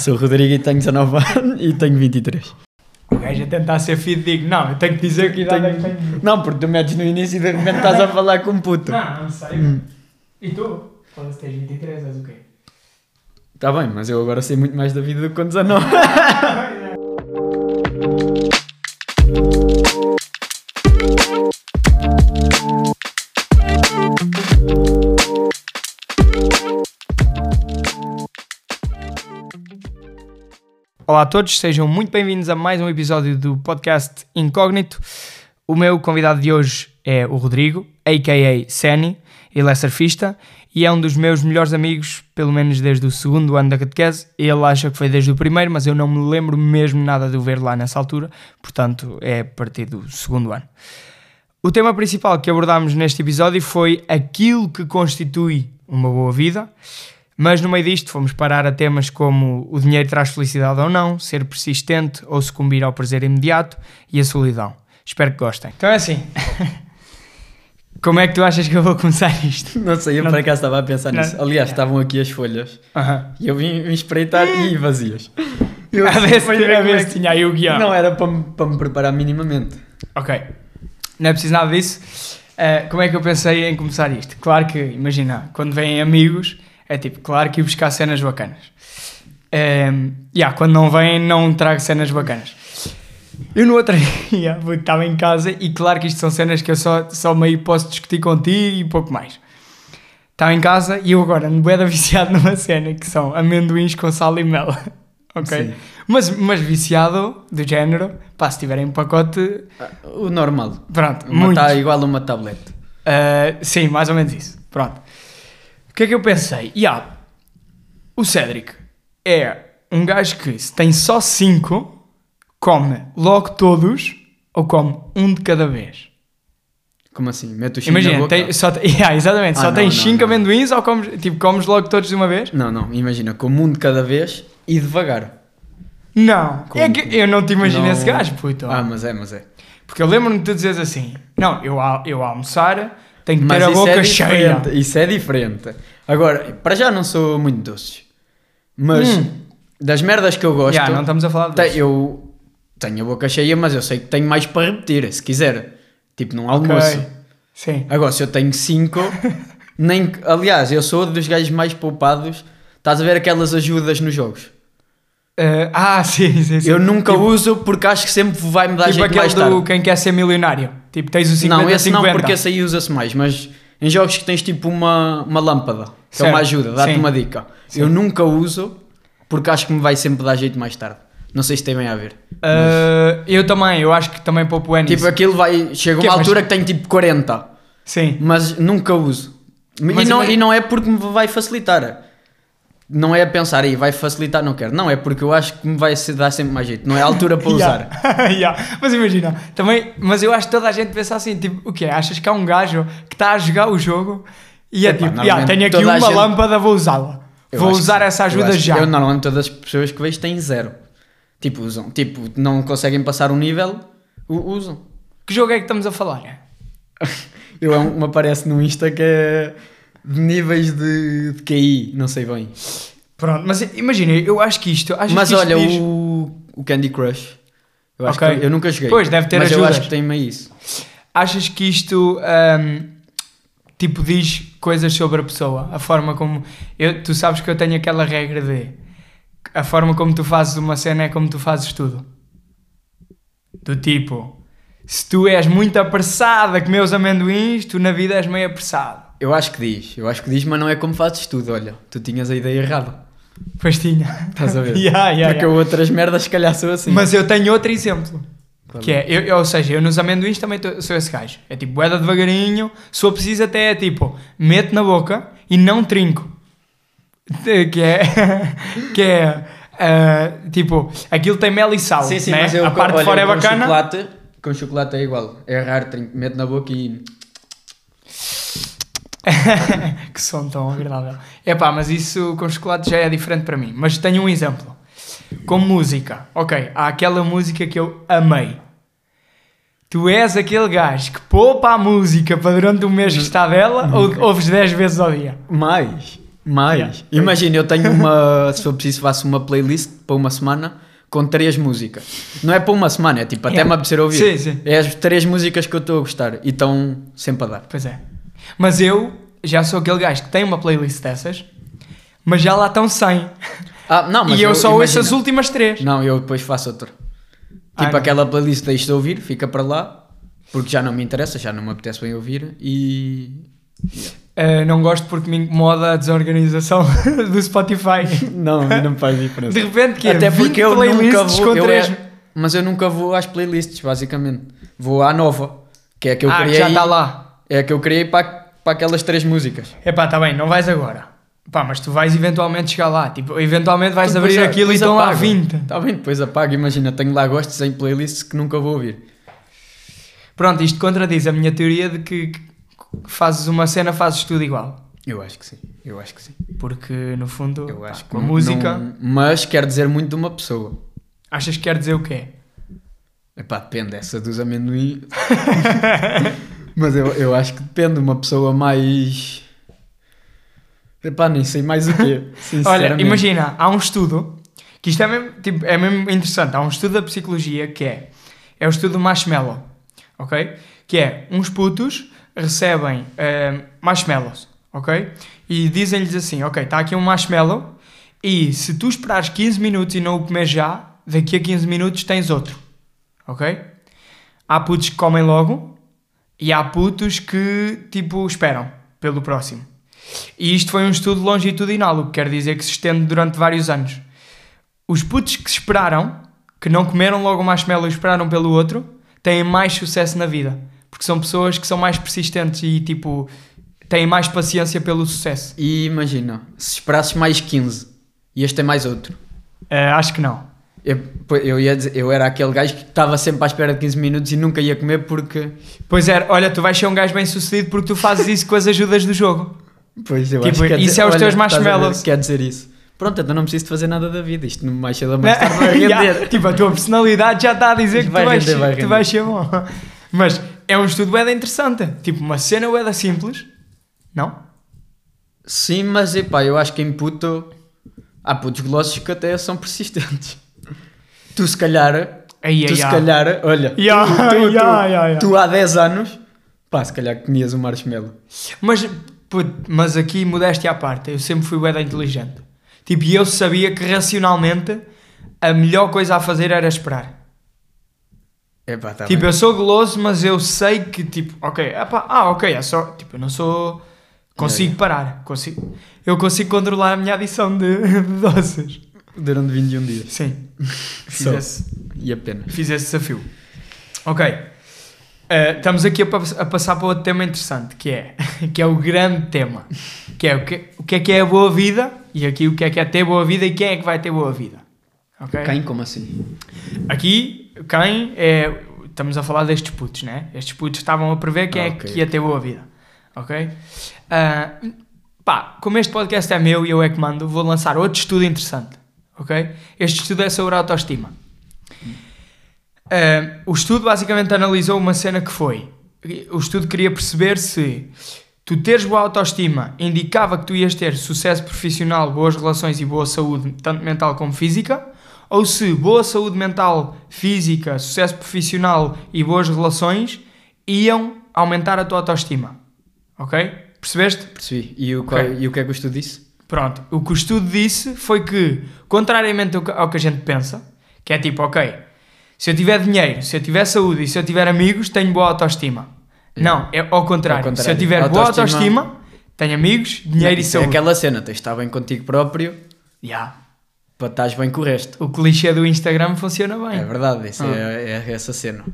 Sou o Rodrigo e tenho 19 anos e tenho 23. O gajo a tentar ser fidedigno. Não, eu tenho que dizer que idade é que tenho. Não, porque tu metes no início e de repente estás a falar com um puto. Não, não sei. Hum. E tu? Foda-se, tens 23, és o quê? Está bem, mas eu agora sei muito mais da vida do que com 19. Olá a todos, sejam muito bem-vindos a mais um episódio do podcast Incógnito. O meu convidado de hoje é o Rodrigo, a.k.a. Seni, ele é surfista e é um dos meus melhores amigos, pelo menos desde o segundo ano da catequese. Ele acha que foi desde o primeiro, mas eu não me lembro mesmo nada de o ver lá nessa altura, portanto é a partir do segundo ano. O tema principal que abordámos neste episódio foi aquilo que constitui uma boa vida, mas no meio disto fomos parar a temas como o dinheiro traz felicidade ou não, ser persistente ou sucumbir ao prazer imediato e a solidão. Espero que gostem. Então é assim. Como é que tu achas que eu vou começar isto? Não sei, eu Não- por acaso estava a pensar Não. nisso. Aliás, estavam aqui as folhas Aham. e eu vim, vim espreitar e vazias. Eu A ver se, a ver é se tinha aí o guião. Não, era para me, para me preparar minimamente. Ok. Não é preciso nada disso. Eh, como é que eu pensei em começar isto? Claro que, imagina, quando vêm amigos, é tipo, claro que ir buscar cenas bacanas. Um, yeah, quando não vêm, não trago cenas bacanas. Eu no outro dia estava em casa e claro que isto são cenas que eu só, só meio posso discutir contigo e pouco mais. Estava em casa e eu agora ando bué da viciado numa cena que são amendoins com sal e mel. ok? Sim. Mas, mas viciado do género, pá, se tiverem um pacote, Ah, O normal. pronto, Uma muito. tá igual a uma tablete. Uh, sim, mais ou menos isso. Pronto. O que é que eu pensei? Yeah, o Cédric é um gajo que, se tem só 5, come logo todos ou come um de cada vez. Como assim? Mete o chinho na Imagina, boca? tem, só, te- yeah, exatamente, Ah, só não, tens não, 5 não. amendoins ou comes, tipo, comes logo todos de uma vez? Não, não, imagina, como um de cada vez e devagar. Não. Como? É que eu não te imagino Não- esse gajo, puto. Ah, mas é, mas é. Porque eu lembro-me de tu dizeres assim: Não, eu, eu a almoçar tenho que ter a isso boca é cheia. Isso é diferente. Agora, para já não sou muito doces. Mas Hum. das merdas que eu gosto, Yeah, não estamos a falar disso. eu tenho a boca cheia, mas eu sei que tenho mais para repetir, se quiser. Tipo num almoço. Sim. Agora, se eu tenho 5, nem. Aliás, eu sou dos gajos mais poupados. Estás a ver aquelas ajudas nos jogos? Uh, ah, sim, sim, sim. Eu nunca Tipo- uso porque acho que sempre vai me dar Tipo jeito aquele mais do tarde. quem quer ser milionário. Tipo, tens o 50 não, esse 50. não, porque esse aí usa-se mais, mas em jogos que tens tipo uma, uma lâmpada, que é uma Certo, ajuda, dá-te sim. uma dica. Eu nunca uso porque acho que me vai sempre dar jeito mais tarde. Não sei se tem bem a ver. Uh, eu também, eu acho que também poupo é nisso. Tipo, aquilo vai. Chega Que é, uma mas- altura que tem tipo 40, Sim. mas nunca uso. Mas e, não, imagina- e não é porque me vai facilitar. Não é a pensar aí, vai facilitar, não quero. Não, é porque eu acho que me vai dar sempre mais jeito. Não é a altura para usar. Yeah. Yeah. Mas imagina, também, mas eu acho que toda a gente pensa assim, tipo, o quê? Achas que há um gajo que está a jogar o jogo e é tipo, yeah, tenho aqui uma gente- lâmpada, vou usá-la. Eu Vou que usar essa Eu ajuda que- já. Eu normalmente todas as pessoas que vejo têm zero. Tipo, usam. Tipo, não conseguem passar um nível, usam. Que jogo é que estamos a falar? Eu, um- me aparece no Insta que é de níveis de, de QI, não sei bem. Pronto, mas imagina, eu acho que isto. Achas Mas que isto olha, diz- o, o Candy Crush. Eu acho Ok. que eu nunca joguei. Pois, deve ter mas eu ajudas. acho que tem-me isso. Achas que isto ahm, tipo diz coisas sobre a pessoa? A forma como. Eu, tu sabes que eu tenho aquela regra de a forma como tu fazes uma cena é como tu fazes tudo. Do tipo, se tu és muito apressado a comer os amendoins, tu na vida és meio apressado. Eu acho que diz. Eu acho que diz, mas não é como fazes tudo. Olha, tu tinhas a ideia errada. Pois tinha. Estás a ver? Yeah, yeah, Porque yeah. eu outras merdas, se calhar, sou assim. Mas eu tenho outro exemplo. Qual Que é, eu, eu- ou seja, eu nos amendoins também tô- sou esse gajo. É tipo, boeda devagarinho, se for preciso até é tipo, meto na boca e não trinco. Que é, que é, ah, tipo, aquilo tem mel e sal, Sim, sim, né? mas eu, a parte olha, de fora é bacana. Chocolate, com chocolate é igual. É raro, trinco, meto na boca e. que som tão agradável. É pá, mas isso com chocolate já é diferente para mim. Mas tenho um exemplo. Com música. Ok, há aquela música que eu amei. Tu és aquele gajo que poupa a música para durante o mês que está dela ou ouves 10 vezes ao dia? Mais. Mais. Yeah. Imagina, eu tenho uma. Se for preciso, faço uma playlist para uma semana com três músicas. Não é para uma semana, é tipo até Yeah. me apetecer ouvir. Sim, sim. É as três músicas que eu estou a gostar e estão sempre a dar. Pois é. Mas eu já sou aquele gajo que tem uma playlist dessas, mas já lá estão 100. Ah, não, mas e eu, só ouço as últimas três. Não, eu depois faço outra. Ah, Tipo não. aquela playlist deixo de ouvir, fica para lá, porque já não me interessa, já não me apetece bem ouvir e. Uh, não gosto porque me incomoda a desorganização do Spotify. Não, não faz diferença. De repente, que é Até 20 porque eu nunca vou. eu é- mas eu nunca vou às playlists, basicamente. Vou à nova, que é a que eu ah, criei. já está lá. É a que eu criei para, para aquelas três músicas. Epá, tá bem, não vais agora. Pá, mas tu vais eventualmente chegar lá. Tipo, eventualmente vais Depois abrir a- aquilo e estão lá apago. 20. Está bem, depois apago. Imagina, tenho lá gostos em playlists que nunca vou ouvir. Pronto, isto contradiz a minha teoria de que, que fazes uma cena, fazes tudo igual. Eu acho que sim. Eu acho que sim. Porque, no fundo, Eu pá, acho que com a música, não- mas quer dizer muito de uma pessoa. achas que quer dizer o quê? Epá, depende essa dos amendoim. Mas eu, eu acho que depende de uma pessoa mais. Epá, nem sei mais o quê. Olha, imagina, há um estudo, que isto é mesmo, tipo, é mesmo interessante, há um estudo da psicologia que é, é o estudo do marshmallow, ok? Que é, uns putos recebem eh, marshmallows, ok? E dizem-lhes assim, ok, está aqui um marshmallow e se tu esperares 15 minutos e não o comer já, daqui a 15 minutos tens outro, ok? Há putos que comem logo e há putos que, tipo, esperam pelo próximo. E isto foi um estudo longitudinal, o que quer dizer que se estende durante vários anos. Os putos que esperaram, que não comeram logo o marshmallow e esperaram pelo outro, têm mais sucesso na vida. Porque são pessoas que são mais persistentes e, tipo, têm mais paciência pelo sucesso. E imagina, se esperasses mais 15 e este é mais outro. Eh, acho que não. Eu, eu, ia dizer, eu era aquele gajo que estava sempre à espera de 15 minutos e nunca ia comer porque. Pois é, olha, tu vais ser um gajo bem sucedido porque tu fazes isso com as ajudas do jogo. Pois eu Tipo, acho que isso dizer- é os teus marshmallows. Quer dizer isso. Pronto, então não preciso de fazer nada da vida. Isto mais cedo ou mais tarde vai Yeah, render. tipo, a tua personalidade já está a dizer que Vai tu vais, render, vai tu vais ser bom. Mas é um estudo bem interessante. Tipo, uma cena bem simples. Não? Sim, mas epá, eu acho que em puto há putos glossos que até são persistentes. Tu se calhar, Aí, tu aí, se aí. calhar, olha, Ya, tu, tu, ya, tu- ya, ya. tu há 10 anos, pá, se calhar comias um marshmallow. Mas, puto, mas aqui, modéstia à parte, eu sempre fui bué da inteligente. Tipo, e eu sabia que racionalmente a melhor coisa a fazer era esperar. Epá, tá tipo, bem. eu sou goloso, mas eu sei que, tipo, ok, epá, ah, ok, é só, tipo, eu não sou, consigo parar, consigo, eu consigo controlar a minha adição de, de doces. Durante 21 dias. Sim, fiz Só. esse, E apenas. fiz esse desafio. Ok, Eh, estamos aqui a, a passar para outro tema interessante, que é, que é o grande tema, que é o que, o que é que é a boa vida, e aqui o que é que é ter boa vida e quem é que vai ter boa vida. Ok? Quem? Como assim? Aqui, quem é. Estamos a falar destes putos, né? Estes putos estavam a prever quem é Ok. que ia ter boa vida. Ok? Ah, pá, como este podcast é meu e eu é que mando, vou lançar outro estudo interessante. Ok? Este estudo é sobre a autoestima. Ah, o estudo basicamente analisou uma cena que foi. O estudo queria perceber se tu teres boa autoestima indicava que tu ias ter sucesso profissional, boas relações e boa saúde, tanto mental como física, ou se boa saúde mental, física, sucesso profissional e boas relações iam aumentar a tua autoestima. Ok? Percebeste? Percebi. E o, qual- e o que é que o estudo disse? Pronto, o que o estudo disse foi que, contrariamente ao que- a gente pensa, que é tipo, ok, se eu tiver dinheiro, se eu tiver saúde e se eu tiver amigos, tenho boa autoestima. Não, é ao contrário. Ao contrário. Se eu tiver boa Autoestima- autoestima, tenho amigos, dinheiro e Isso é saúde. aquela cena, tens de estar bem contigo próprio Yeah. para estás bem com o resto. O clichê do Instagram funciona bem. É verdade, isso Ah. é, é essa cena.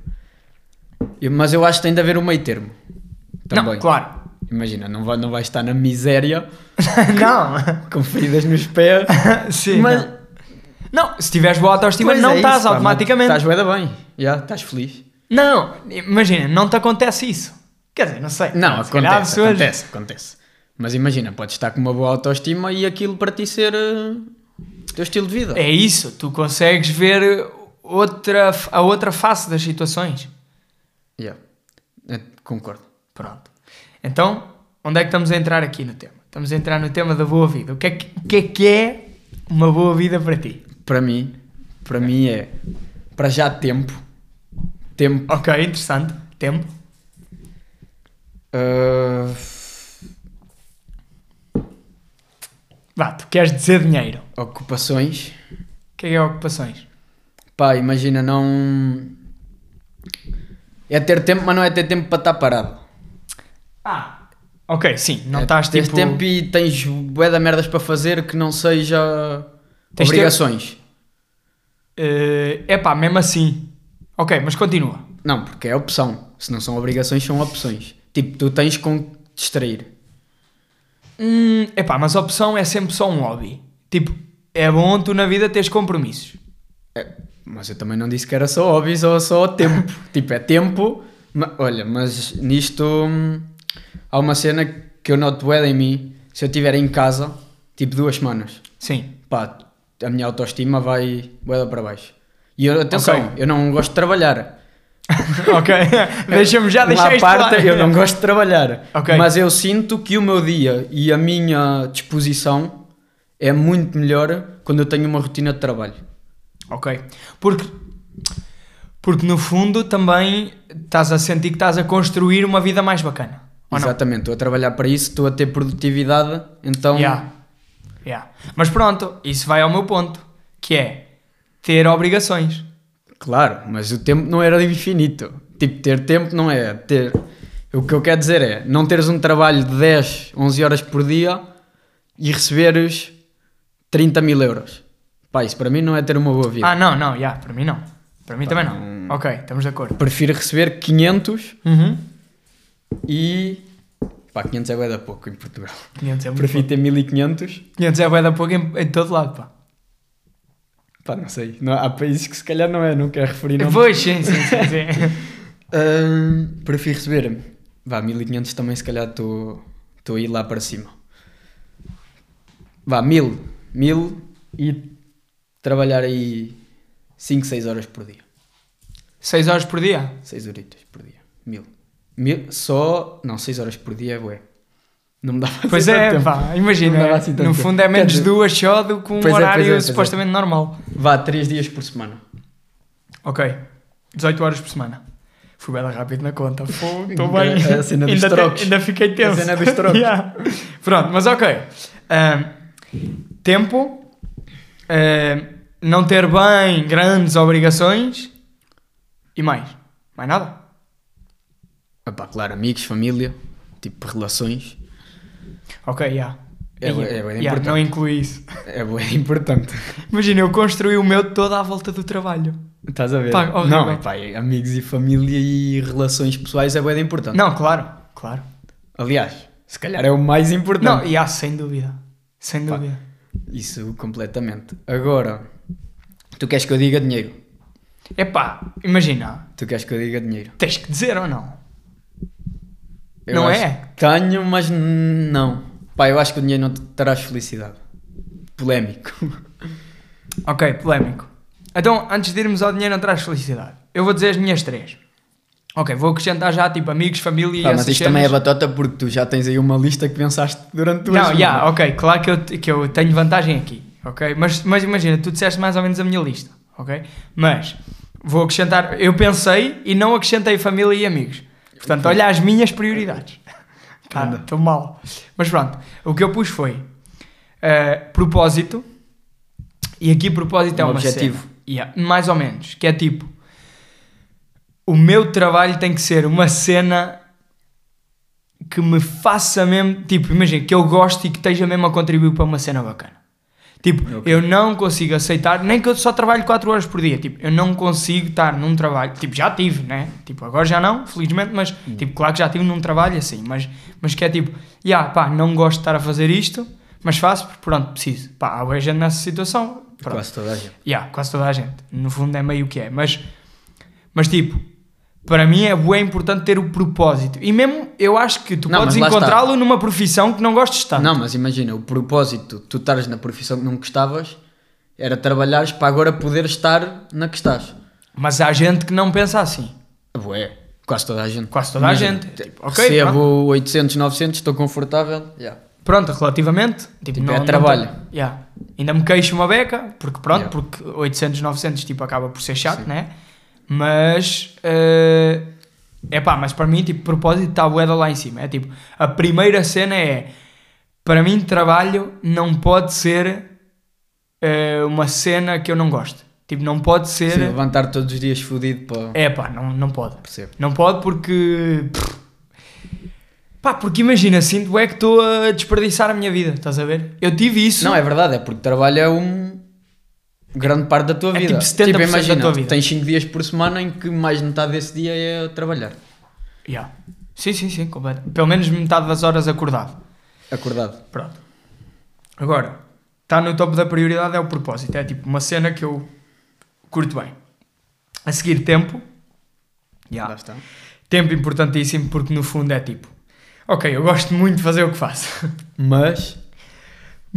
Eu- mas eu acho que tem de haver um meio termo. Também. Não, claro. Imagina, não vai, não vai estar na miséria, não. com feridas nos pés. Sim, mas não. Não, se tiveres boa autoestima, Pois não é estás isso, automaticamente. Estás da bem, já, estás feliz. Não, imagina, não te acontece isso. Quer dizer, não sei. Não, Se acontece, acontece, acontece. Mas imagina, podes estar com uma boa autoestima e aquilo para ti ser o teu estilo de vida. É isso, tu consegues ver outra, a outra face das situações. Yeah. Eh, concordo. Pronto. Então, onde é que estamos a entrar aqui no tema? Estamos a entrar no tema da boa vida. O que é que, o que, é, que é uma boa vida para ti? Para mim, para mim é para já tempo. Tempo. Ok, interessante. Tempo. ah, Vá, tu queres dizer dinheiro. ocupações. O que é, que é ocupações? Pá, imagina, não. É ter tempo, mas não é ter tempo para estar parado. Ah, ok, sim. Não é, estás tens tipo... tempo e tens bué de merdas para fazer que não seja Tens obrigações. É pá, mesmo assim. Ok, mas continua. Não, porque é opção. Se não são obrigações, são opções. Tipo, tu tens com que te distrair. Hum, epá, mas a opção é sempre só um hobby. Tipo, é bom tu na vida teres compromissos. Mas eu também não disse que era só hobbies ou só tempo. tipo, é tempo. ma- olha, mas nisto hum, há uma cena que eu noto bué em mim. Se eu estiver em casa, tipo duas semanas, Sim. pá, a minha autoestima vai bué para baixo. E eu, atenção, Ok. eu não gosto de trabalhar. ok. Deixa-me já deixar isto parte, eu não gosto de trabalhar. Ok. Mas eu sinto que o meu dia e a minha disposição é muito melhor quando eu tenho uma rotina de trabalho. Ok. Porque, porque no fundo também estás a sentir que estás a construir uma vida mais bacana. Exatamente, estou a trabalhar para isso, estou a ter produtividade, então Yeah. Yeah. Mas pronto, isso vai ao meu ponto, que é ter obrigações. claro, mas o tempo não era infinito. Tipo, ter tempo não é ter. O que eu quero dizer é não teres um trabalho de 10, 11 horas por dia e receberes 30 mil euros. Pá, isso para mim não é ter uma boa vida. Ah, não, não, yeah, para mim não. Para mim também não. hum. Ok, estamos de acordo. Prefiro receber 500 Uhum. E. Pá, 500 é bué da pouco em Portugal. 500 é muito Prefiro ter 1500. pouco. 500 é bué da pouco em, em todo lado, pá. Pá, não sei. Não, há países que se calhar não é, não quero referir nomes. Pois, sim, sim, sim. sim. Ahn, prefiro receber. Vá, 1500 também se calhar estou a ir lá para cima. Vá, 1000. 1000 e trabalhar aí 5, 6 horas por dia. 6 horas por dia? 6 horitas por dia. 1000. Mil, só. Não, 6 horas por dia é bué. Não me dá para Pois fazer é, tanto tempo. pá, Não imagina. dava assim tanto no tempo. fundo é menos Quer dizer- duas só do que um Pois é, pois é, horário pois é. supostamente normal. Vá, 3 dias por semana. Ok, 18 horas por semana. Fui bem rápido na conta. Estou É bem. a cena dos ainda, te- ainda fiquei tenso. A cena dos trocos. Yeah. Pronto, mas ok. Ahm, tempo. ahm, não ter bem grandes obrigações. E mais? Mais nada? Ah, pá, claro, amigos, família, tipo relações. Ok, já. É bué- é bué Yeah, importante. não inclui isso. É bué importante. Imagina, eu construí o meu todo à volta do trabalho. Estás a ver? Pá, horrível. não, pá, amigos e família e relações pessoais é bem importante. Não, claro, claro. Aliás, se calhar é o mais Não, importante. e há, sem dúvida. Sem Pá. dúvida. Isso completamente. Agora, tu queres que eu diga dinheiro? Epá, imagina, Tu queres que eu diga dinheiro? tens que dizer ou não? Eu Não é? Tenho, mas não. Pá, eu acho que o dinheiro não te traz felicidade. Polémico. Ok, polémico. Então, antes de irmos ao dinheiro, não traz felicidade. Eu vou dizer as minhas três. Ok, vou acrescentar já, tipo, amigos, família e Pá, mas essas isto também é cenas. batota porque tu já tens aí uma lista que pensaste durante duas Não, já, semanas. ok, claro que eu, que eu tenho vantagem aqui, ok? Mas, mas imagina, tu disseste mais ou menos a minha lista, ok? Mas vou acrescentar, eu pensei e não acrescentei família e amigos. Portanto, olha as minhas prioridades. Tá, Anda. estou mal. Mas pronto, o que eu pus foi eh, propósito, e aqui propósito é Um uma objetivo. cena. Yeah, mais ou menos, que é tipo, o meu trabalho tem que ser uma cena que me faça mesmo, tipo, imagina, que eu gosto e que esteja mesmo a contribuir para uma cena bacana. Tipo, Ok. eu não consigo aceitar, nem que eu só trabalho 4 horas por dia, tipo, eu não consigo estar num trabalho, tipo, já tive, né? Tipo, agora já não, felizmente, mas, tipo, claro que já tive num trabalho assim, mas, mas que é tipo, já, pá, não gosto de estar a fazer isto, mas faço porque, pronto, preciso. Pá, há gente nessa situação, pronto. Quase toda a gente. Yeah, quase toda a gente. No fundo é meio o que é. Mas, mas tipo, para mim é bem importante ter o propósito. E mesmo eu acho que tu Não, podes mas lá encontrá-lo numa profissão que não gostes tanto. Não, mas imagina, o propósito, tu estares na profissão que não gostavas, era trabalhares para agora poder estar na que estás. Mas há gente que não pensa assim. Ué, quase toda a gente. Quase toda a Imagina, gente. te- Tipo, ok, recebo 800, 900, estou confortável. Yeah. Pronto, relativamente. Tipo, Tipo, é trabalho. yeah. Ainda me queixo uma beca, porque pronto, Yeah. porque 800, 900 tipo, acaba por ser chato, né? Mas. é pá, mas para mim, tipo, propósito está a boeda lá em cima. É tipo, a primeira cena é. Para mim, trabalho não pode ser eh, uma cena que eu não gosto. Tipo, não pode ser. Se levantar todos os dias fodido para. É pá, não, não pode. Percebo. Não pode porque. Pá, porque imagina, sinto é que estou a desperdiçar a minha vida, estás a ver? Eu tive isso. Não, é verdade, é porque trabalho é um. Grande parte da tua É vida. tipo 70% da imagina, tua vida. tens 5 dias por semana em que mais de metade desse dia é trabalhar. Yeah. Sim, sim, sim, completo. Pelo menos metade das horas acordado. Acordado. Pronto. Agora, está no topo da prioridade é o propósito. É tipo uma cena que eu curto bem. A seguir, tempo. Yeah. Lá está. Tempo importantíssimo porque no fundo é tipo, ok, eu gosto muito de fazer o que faço, Mas.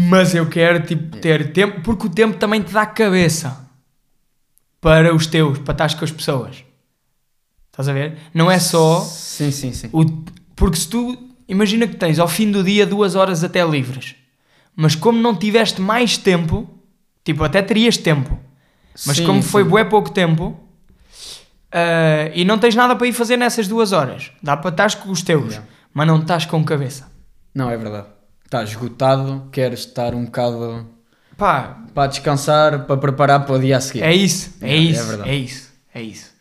Mas eu quero tipo ter tempo porque o tempo também te dá cabeça para os teus, para estar com as pessoas. Estás a ver? Não é só Sim, sim, sim. o, porque se tu imagina que tens ao fim do dia duas horas até livres, mas como não tiveste mais tempo, tipo, até terias tempo, mas Sim, como foi sim. bué pouco tempo ah, e não tens nada para ir fazer nessas duas horas, dá para estar com os teus, Yeah. mas não estás com cabeça. Não, é verdade. Estás esgotado, queres estar um bocado Pá, para descansar, para preparar para o dia a seguir. é isso, é, É, é isso, é, verdade. isso, é isso.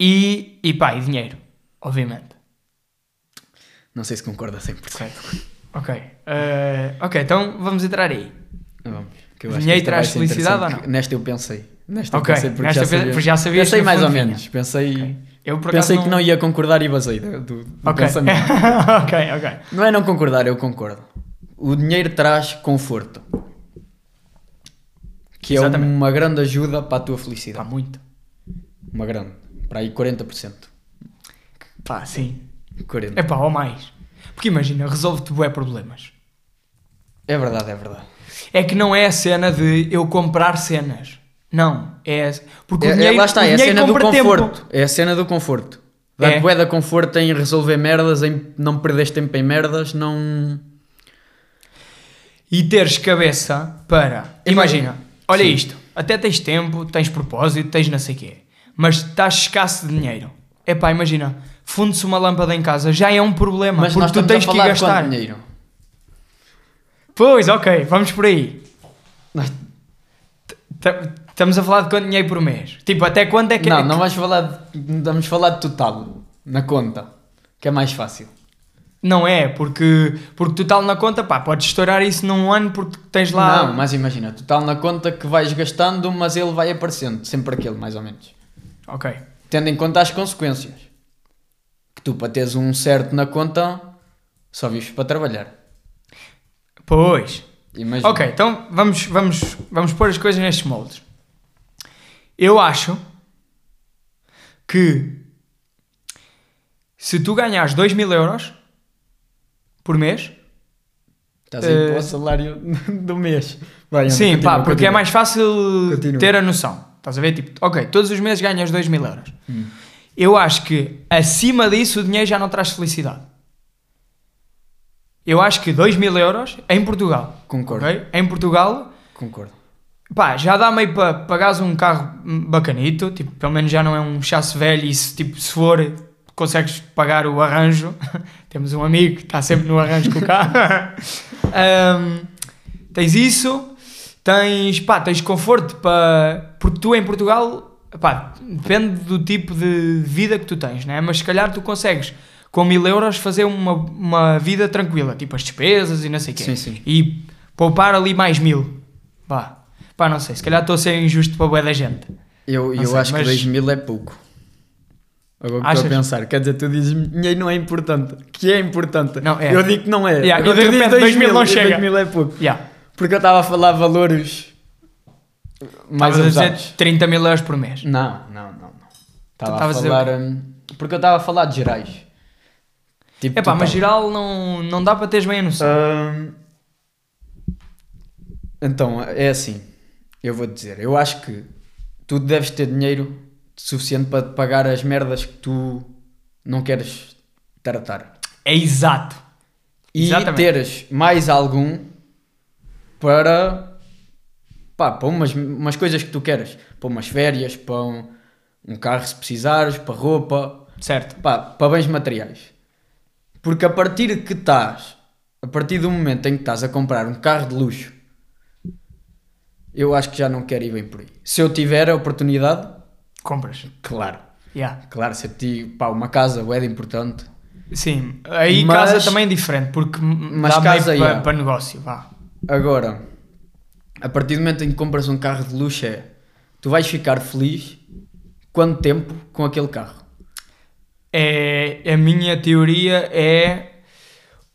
E, e pá, e dinheiro, obviamente. Não sei se concorda 100%. Correto. Ok. Ah, ok, então vamos entrar aí. Vamos, que eu Dinheiro traz felicidade ou porque Nesta eu pensei. Nesta Ok, eu pensei porque nesta já sabia. porque já sabias Pensei mais ou menos. Pensei, Ok. Eu pensei não... que não ia concordar e basei do, do, do Ok, pensamento. ok, ok. Não é não concordar, eu concordo. O dinheiro traz conforto. Que Exatamente. é uma grande ajuda para a tua Pá, felicidade. muito. Uma grande. Para aí 40%. Pá, sim. 40%. É pá, ou mais. Porque imagina, resolve-te bué problemas. É verdade, é verdade. É que não é a cena de eu comprar cenas. Não. É... Porque É, o é- dinheiro, lá está, o é a cena do conforto. tempo. É a cena do conforto. É. Dá-te bué da conforto em resolver merdas, em não perderes tempo em merdas, não... E teres cabeça para... Imagina, olha isto. Até tens tempo, tens propósito, tens não sei o quê. Mas estás escasso de dinheiro. É pá, imagina. Funde-se uma lâmpada em casa. Já é um problema. Mas porque tu tens que gastar. dinheiro? Pois, ok. Vamos por aí. Nós- Estamos a falar de quanto dinheiro por mês? Tipo, até quando é que... Não, não vais falar de, vamos falar de total, na conta, que é mais fácil. Não é, porque, porque total na conta, pá, podes estourar isso num ano porque tens lá... Não, mas imagina, total na conta que vais gastando, mas ele vai aparecendo, sempre aquele, mais ou menos. Ok. Tendo em conta as consequências. Que tu, para teres um certo na conta, só vives para trabalhar. Pois. Imagina. Ok, então vamos, vamos, vamos pôr as coisas nestes moldes. Eu acho que se tu ganhares 2 mil euros por mês, Estás aí Eh, para o salário do mês. Vai, sim, continua, pá, porque é mais fácil Continua. ter a noção. Estás a ver? Tipo, ok, todos os meses ganhas 2 mil euros. Hum. Eu acho que acima disso o dinheiro já não traz felicidade. Eu acho que 2 mil euros em Portugal. Concordo, ok? Em Portugal, concordo. Pá, já dá meio para pagares um carro bacanito. Tipo, pelo menos já não é um chasse velho e se, tipo, se for, consegues pagar o arranjo. Temos um amigo que está sempre no arranjo com o carro. Ahm, tens isso, tens, pá, tens conforto para. Porque tu em Portugal, pá, depende do tipo de vida que tu tens, né? Mas se calhar tu consegues com mil euros fazer uma, uma vida tranquila, tipo as despesas e não sei o quê. Sim, sim. E poupar ali mais mil. Vá, pá, não sei, se calhar estou a ser injusto para a boa da gente. Eu, Não eu sei, acho mas- que 2 mil é pouco. Agora que Achas? estou a pensar, quer dizer, tu dizes dinheiro não é importante, que é importante. Não, é. Eu digo que não é. Yeah, Agora e de tu dizes repente 2 mil não chega. 2 mil é pouco. Yeah. Porque eu estava a falar valores mais Estavas a ousados. dizer 30 mil euros por mês. Não, não, não. não. Estava a estavas a dizer falar. hum, porque eu estava a falar de gerais. Tipo, É pá, mas geral não, não dá para teres bem a noção. Hum, então, é assim. Eu vou dizer. Eu acho que tu deves ter dinheiro suficiente para te pagar as merdas que tu não queres tratar. É exato. e Exatamente. teres mais algum para, pá, para umas, umas coisas que tu queres. Para umas férias, para um, um carro se precisares, para roupa, Certo. pá, para bens materiais. Porque a partir que estás, a partir do momento em que estás a comprar um carro de luxo, eu acho que já não quero ir bem por aí. Se eu tiver a oportunidade, Compras. claro. Yeah. Claro, se eu tive, pá, uma casa é importante. Sim. Aí Mas- casa também é diferente, porque Mas dá casa, para para negócio, vá. Agora, a partir do momento em que compras um carro de luxo é, tu vais ficar feliz quanto tempo com aquele carro? É, a minha teoria é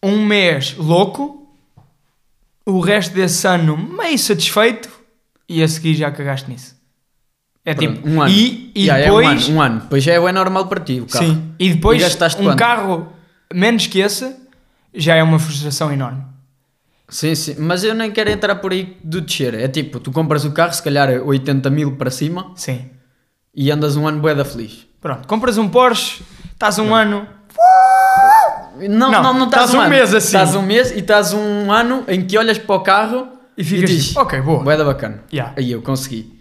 um mês louco, o resto desse ano meio satisfeito e a seguir já cagaste nisso. É Pronto, tipo, um ano. e, e é depois, um ano, um ano. Depois já é normal para ti o carro. sim, e depois E um quanto? carro menos que esse já é uma frustração enorme. Sim, sim. Mas eu nem quero entrar por aí do descer. É tipo, tu compras o carro, se calhar é 80 mil para cima Sim. e andas um ano bué da feliz. Pronto, compras um Porsche, estás um ano, Não, Não, não, não, estás estás um ano. mês assim. Estás um mês e estás um ano em que olhas para o carro E ficas dizes, tipo, ok, boa. Bué da bacana. Yeah. Aí eu consegui.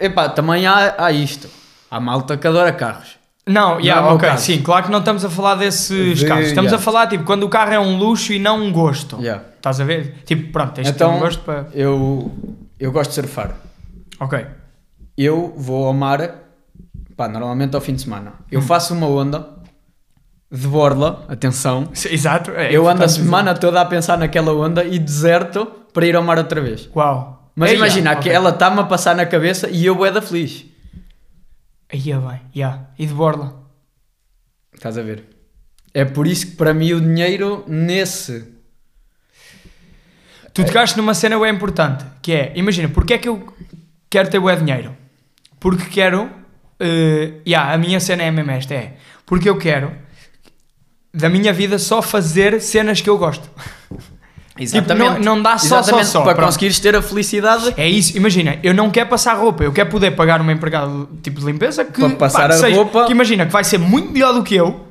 Epá, também há, há isto. Há malta que adora carros. Não, yeah, é o meu ok, caso. sim, claro que não estamos a falar desses De- casos. Estamos yeah. a falar, tipo, quando o carro é um luxo e não um gosto. Yeah. Estás a ver? Tipo, pronto, tens Então, um gosto para... eu, eu gosto de surfar. Ok. Eu vou ao mar, pá, normalmente ao fim de semana. Eu Hum. faço uma onda de borla, atenção. Exato. é eu ando a semana toda a pensar naquela onda e deserto para ir ao mar outra vez. Uau. Mas Eia, imagina, que ok. ela está-me a passar na cabeça e eu é da feliz. Aí é bem, yeah. E de borla. Estás a ver? É por isso que para mim o dinheiro nesse. Tu tocaste numa cena bem importante, que é, imagina, porque é que eu quero ter bué dinheiro? Porque quero, eh, yeah, a minha cena é mesmo esta, é, porque eu quero, da minha vida, só fazer cenas que eu gosto. Tipo, não- não dá só, Exatamente, só, só, Para pronto. conseguires ter a felicidade É isso, imagina, eu não quero passar roupa, eu quero poder pagar uma empregada tipo de limpeza que, Para passar que a roupa- que imagina que vai ser muito melhor do que eu,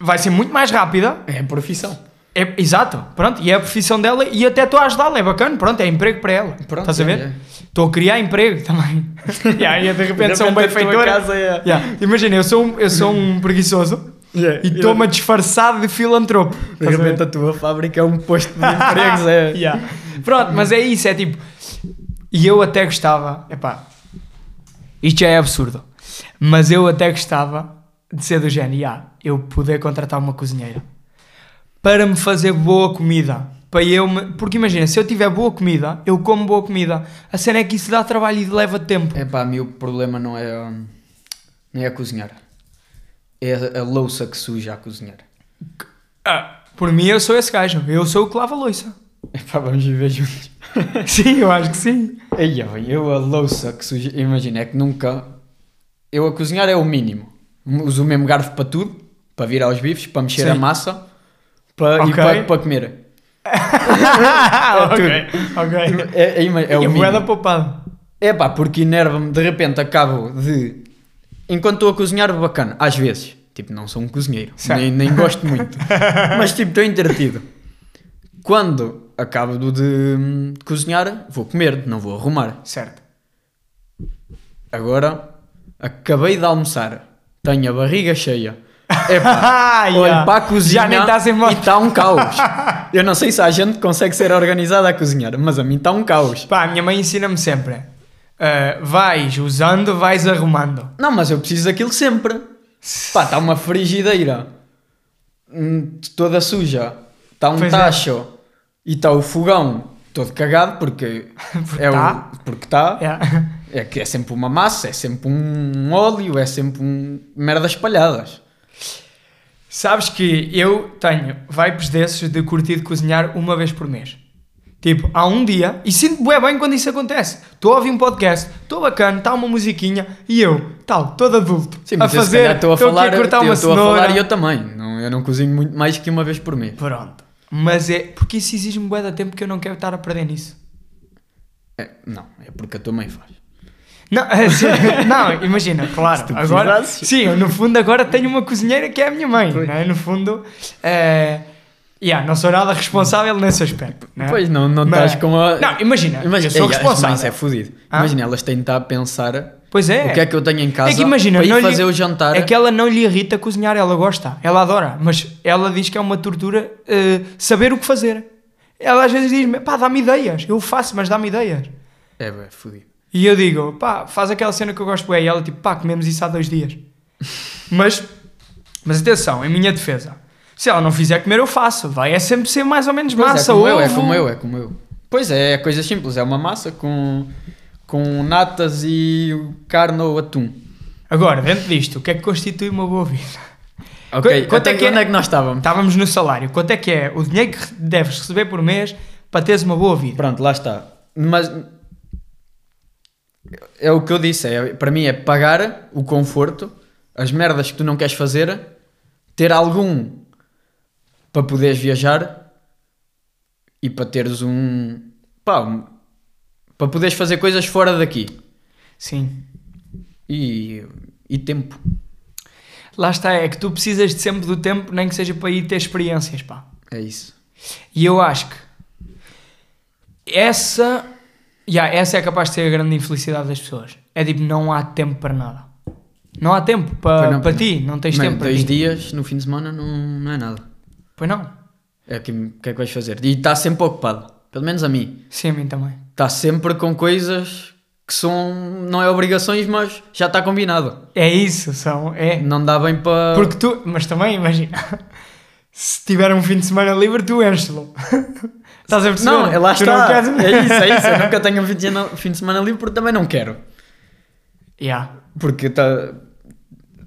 vai ser muito mais rápida. é a profissão. É, exato, pronto, e é a profissão dela e até estou a ajudá-la, é bacana, pronto, é emprego para ela. Pronto, Estás a é, ver? é. Estou a criar emprego também. yeah, e de repente De sou um repente a tua benfeitor. é- Yeah, Imagina, eu sou um, eu sou um preguiçoso Yeah, e estou-me a disfarçar de filantropo. De Estás a ver? repente a tua fábrica é um posto de empregos. É... Yeah. Pronto, mas é isso, é tipo. E eu até gostava, epá, isto já é absurdo, mas eu até gostava de ser do género, yeah, eu poder contratar uma cozinheira para me fazer boa comida. Para eu me... Porque imagina, se eu tiver boa comida, eu como boa comida. A cena é que isso dá trabalho e leva tempo. É pá, o problema não é, hum, não é cozinhar. É a, louça que suja a cozinhar. Ah, por mim, eu sou esse gajo. Eu sou o que lava a louça. É pá, vamos viver juntos. Sim, eu acho que sim. Ó, eu a louça que suja. Imagina, é que nunca. Eu a cozinhar é o mínimo. Uso o mesmo garfo para tudo, para virar os bifes, para mexer Sim. a massa para, e Ok. para, para comer. ok, ok. É, é, é, é o e mínimo. É pá, porque enerva-me, de repente acabo de. Enquanto estou a cozinhar, bacana, às vezes. Tipo, não sou um cozinheiro, Certo. nem, nem gosto muito. Mas tipo, estou entretido. Quando acabo de, de cozinhar, vou comer, não vou arrumar. Certo. Agora, acabei de almoçar, tenho a barriga cheia. Epá, Ah, olho yeah. para a cozinha modo. e está um caos. Eu não sei se a gente consegue ser organizada a cozinhar, mas a mim está um caos. Pá, a minha mãe ensina-me sempre: ah, vais usando, vais arrumando. Não, mas eu preciso daquilo sempre. Pá, está uma frigideira hum, toda suja, está um Pois é. tacho e está o fogão todo cagado porque, Porque é o- tá. porque está. Yeah. É que é sempre uma massa, é sempre um óleo, é sempre um merda espalhadas. Sabes que eu tenho vibes desses de curtir de cozinhar uma vez por mês. Tipo, há um dia, e sinto bué bem quando isso acontece. Estou a ouvir um podcast, estou bacana, está uma musiquinha, e eu, tal, todo adulto, Sim, a mas eu, se fazer, calhar estou a estou aqui falar, a cortar eu uma estou a cenoura. falar e eu também. Não, eu não cozinho muito mais que uma vez por mês. Pronto. Mas é, porque isso exige-me bué de tempo que eu não quero estar a perder nisso. É, não, é porque a tua mãe faz. Não, é não, imagina, claro. tu Agora, precisasses. sim, eu no fundo agora tenho uma cozinheira que é a minha mãe, não é? No fundo, é, Yeah, não sou nada responsável nesse aspecto. Né? Pois não, não Mas- estás com a. Não, imagina, Imagina, eu sou responsável. mães é fodido. Ah? Imagina, elas têm de estar a pensar Pois é. o que é que eu tenho em casa É que imagina, para ir não lhe- fazer o jantar. É que ela não lhe irrita cozinhar, ela gosta, ela adora, mas ela diz que é uma tortura eh, saber o que fazer. Ela às vezes diz-me, pá, dá-me ideias, eu faço, mas dá-me ideias. É, é fodido. E eu digo, pá, faz aquela cena que eu gosto bem. E ela tipo, pá, comemos isso há dois dias. mas, mas atenção, em minha defesa, se ela não fizer comer, eu faço. Vai, é sempre ser mais ou menos Pois massa, é como eu, é como eu, é como eu. Pois é, é coisa simples, é uma massa com, com natas e carne ou atum. Agora, dentro disto, o que é que constitui uma boa vida? Ok, Qu- quanto é que é? onde é que nós estávamos? Estávamos no salário. Quanto é que é o dinheiro que deves receber por mês para teres uma boa vida? Pronto, lá está. Mas é o que eu disse, é, para mim é pagar o conforto, as merdas que tu não queres fazer, ter algum para poderes viajar e para teres um, pá, para poderes fazer coisas fora daqui Sim. e, e tempo. Lá está, é que tu precisas de sempre do tempo, nem que seja para ir ter experiências, pá. É isso. E eu acho que essa, yeah, essa é capaz de ser a grande infelicidade das pessoas. É tipo, não há tempo para nada. Não há tempo Pois para, não, para ti, não tens Man, tempo para dois ti. dias no fim de semana não, não é nada. Pois não. É o que, o que é que vais fazer? E está sempre ocupado, pelo menos a mim. Sim, a mim também. Está sempre com coisas que são, não é obrigações, mas já está combinado. É isso, são, é. Não dá bem para. Porque tu, mas também imagina, se tiver um fim de semana livre, tu enches-lo. Estás a perceber? Não, é lá Tu está. queres- É isso, é isso. Eu nunca tenho um fim de, semana, livre porque também não quero. Yeah. Porque tá,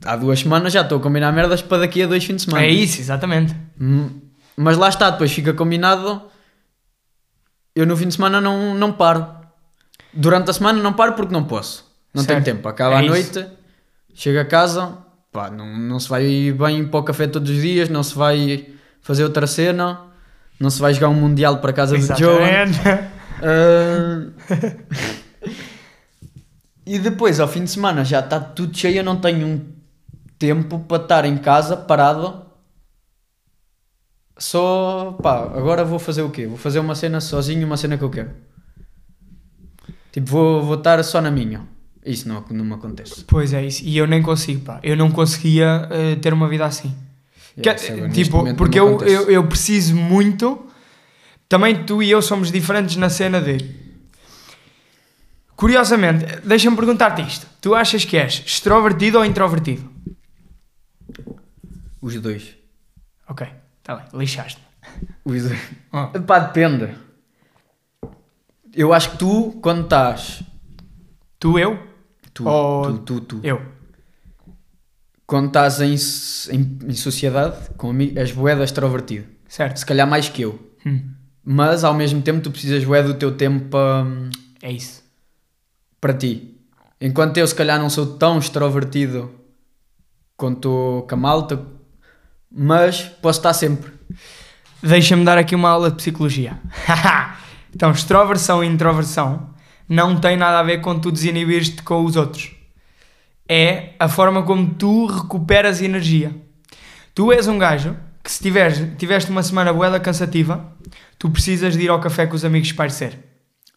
há duas semanas já estou a combinar merdas para daqui a dois fins de semana. É isso, exatamente. Hum, Mas lá está, depois fica combinado. Eu no fim de semana não, não paro. Durante a semana não paro porque não posso. Não Certo. tenho tempo. Acaba É à isso. noite, chega a casa, pá, não, não se vai bem para o café todos os dias, não se vai fazer outra cena, não se vai jogar um mundial para casa do Joe. Exatamente. Ah, e depois, ao fim de semana, já está tudo cheio. Eu não tenho um tempo para estar em casa parado. Só pá, agora vou fazer o quê? Vou fazer uma cena sozinho, uma cena que eu quero. Tipo, vou, vou estar só na minha. Isso não, não me acontece. Pois é isso. E eu nem consigo, pá. Eu não conseguia eh, ter uma vida assim. Que- Yeah, isso agora, neste tipo, porque eu, eu, eu preciso muito. Também tu e eu somos diferentes na cena de. Curiosamente, deixa-me perguntar-te isto. Tu achas que és extrovertido ou introvertido? Os dois. Ok, está bem, lixaste. Os dois. Oh. Pá, depende. Eu acho que tu, quando estás. Tu, eu? Tu, Ou- tu, tu, tu. Eu. Quando estás em, em, em sociedade, com amigos, és boeda extrovertido. Certo. Se calhar mais que eu. Hum, Mas ao mesmo tempo tu precisas bué do teu tempo para, é isso. para ti. Enquanto eu se calhar não sou tão extrovertido quanto a malta, mas posso estar sempre. Deixa-me dar aqui uma aula de psicologia. então, extroversão e introversão não tem nada a ver com tu desinibires-te com os outros. É a forma como tu recuperas energia. Tu és um gajo que se tiveres, tiveste uma semana boeda cansativa, tu precisas de ir ao café com os amigos parecer.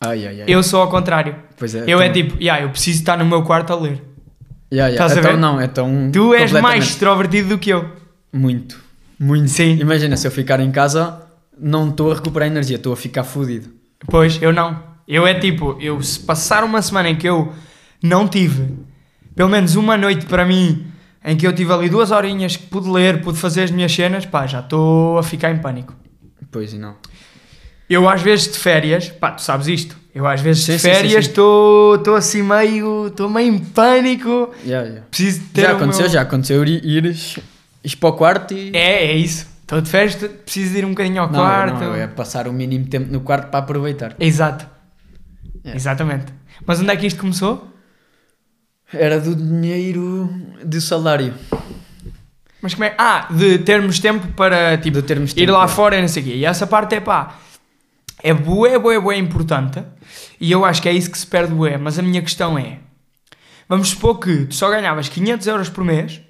Ai, ai, ai. Eu sou ao contrário. Pois é, eu é tipo, yeah, eu preciso estar no meu quarto a ler. Yeah, yeah. Estás a Então ver? não, é tão. Tu és mais extrovertido do que eu. Muito. Muito. Sim. Imagina, se eu ficar em casa, não estou a recuperar energia, estou a ficar fodido. Pois, eu não. Eu é tipo, eu se passar uma semana em que eu não tive pelo menos uma noite para mim em que eu tive ali duas horinhas que pude ler, pude fazer as minhas cenas, pá, já estou a ficar em pânico. Pois e não. Eu às vezes de férias, pá, tu sabes isto, eu às vezes Sim, de férias estou assim meio, estou meio em pânico, Yeah, yeah. preciso ter Já aconteceu, meu- já aconteceu ir, ires, ires para o quarto e. É, é isso. Estou de férias, preciso de ir um bocadinho ao não, quarto. não, é passar o mínimo tempo no quarto para aproveitar. Exato. É. Exatamente. Mas onde é que isto começou? Era do dinheiro do salário. Mas como é? Ah, de termos tempo para tipo, De termos ir tempo, lá é. fora e não sei o quê. E essa parte é pá, é bué, bué, bué importante. E eu acho que é isso que se perde bué. Mas a minha questão é, vamos supor que tu só ganhavas 500 euros por mês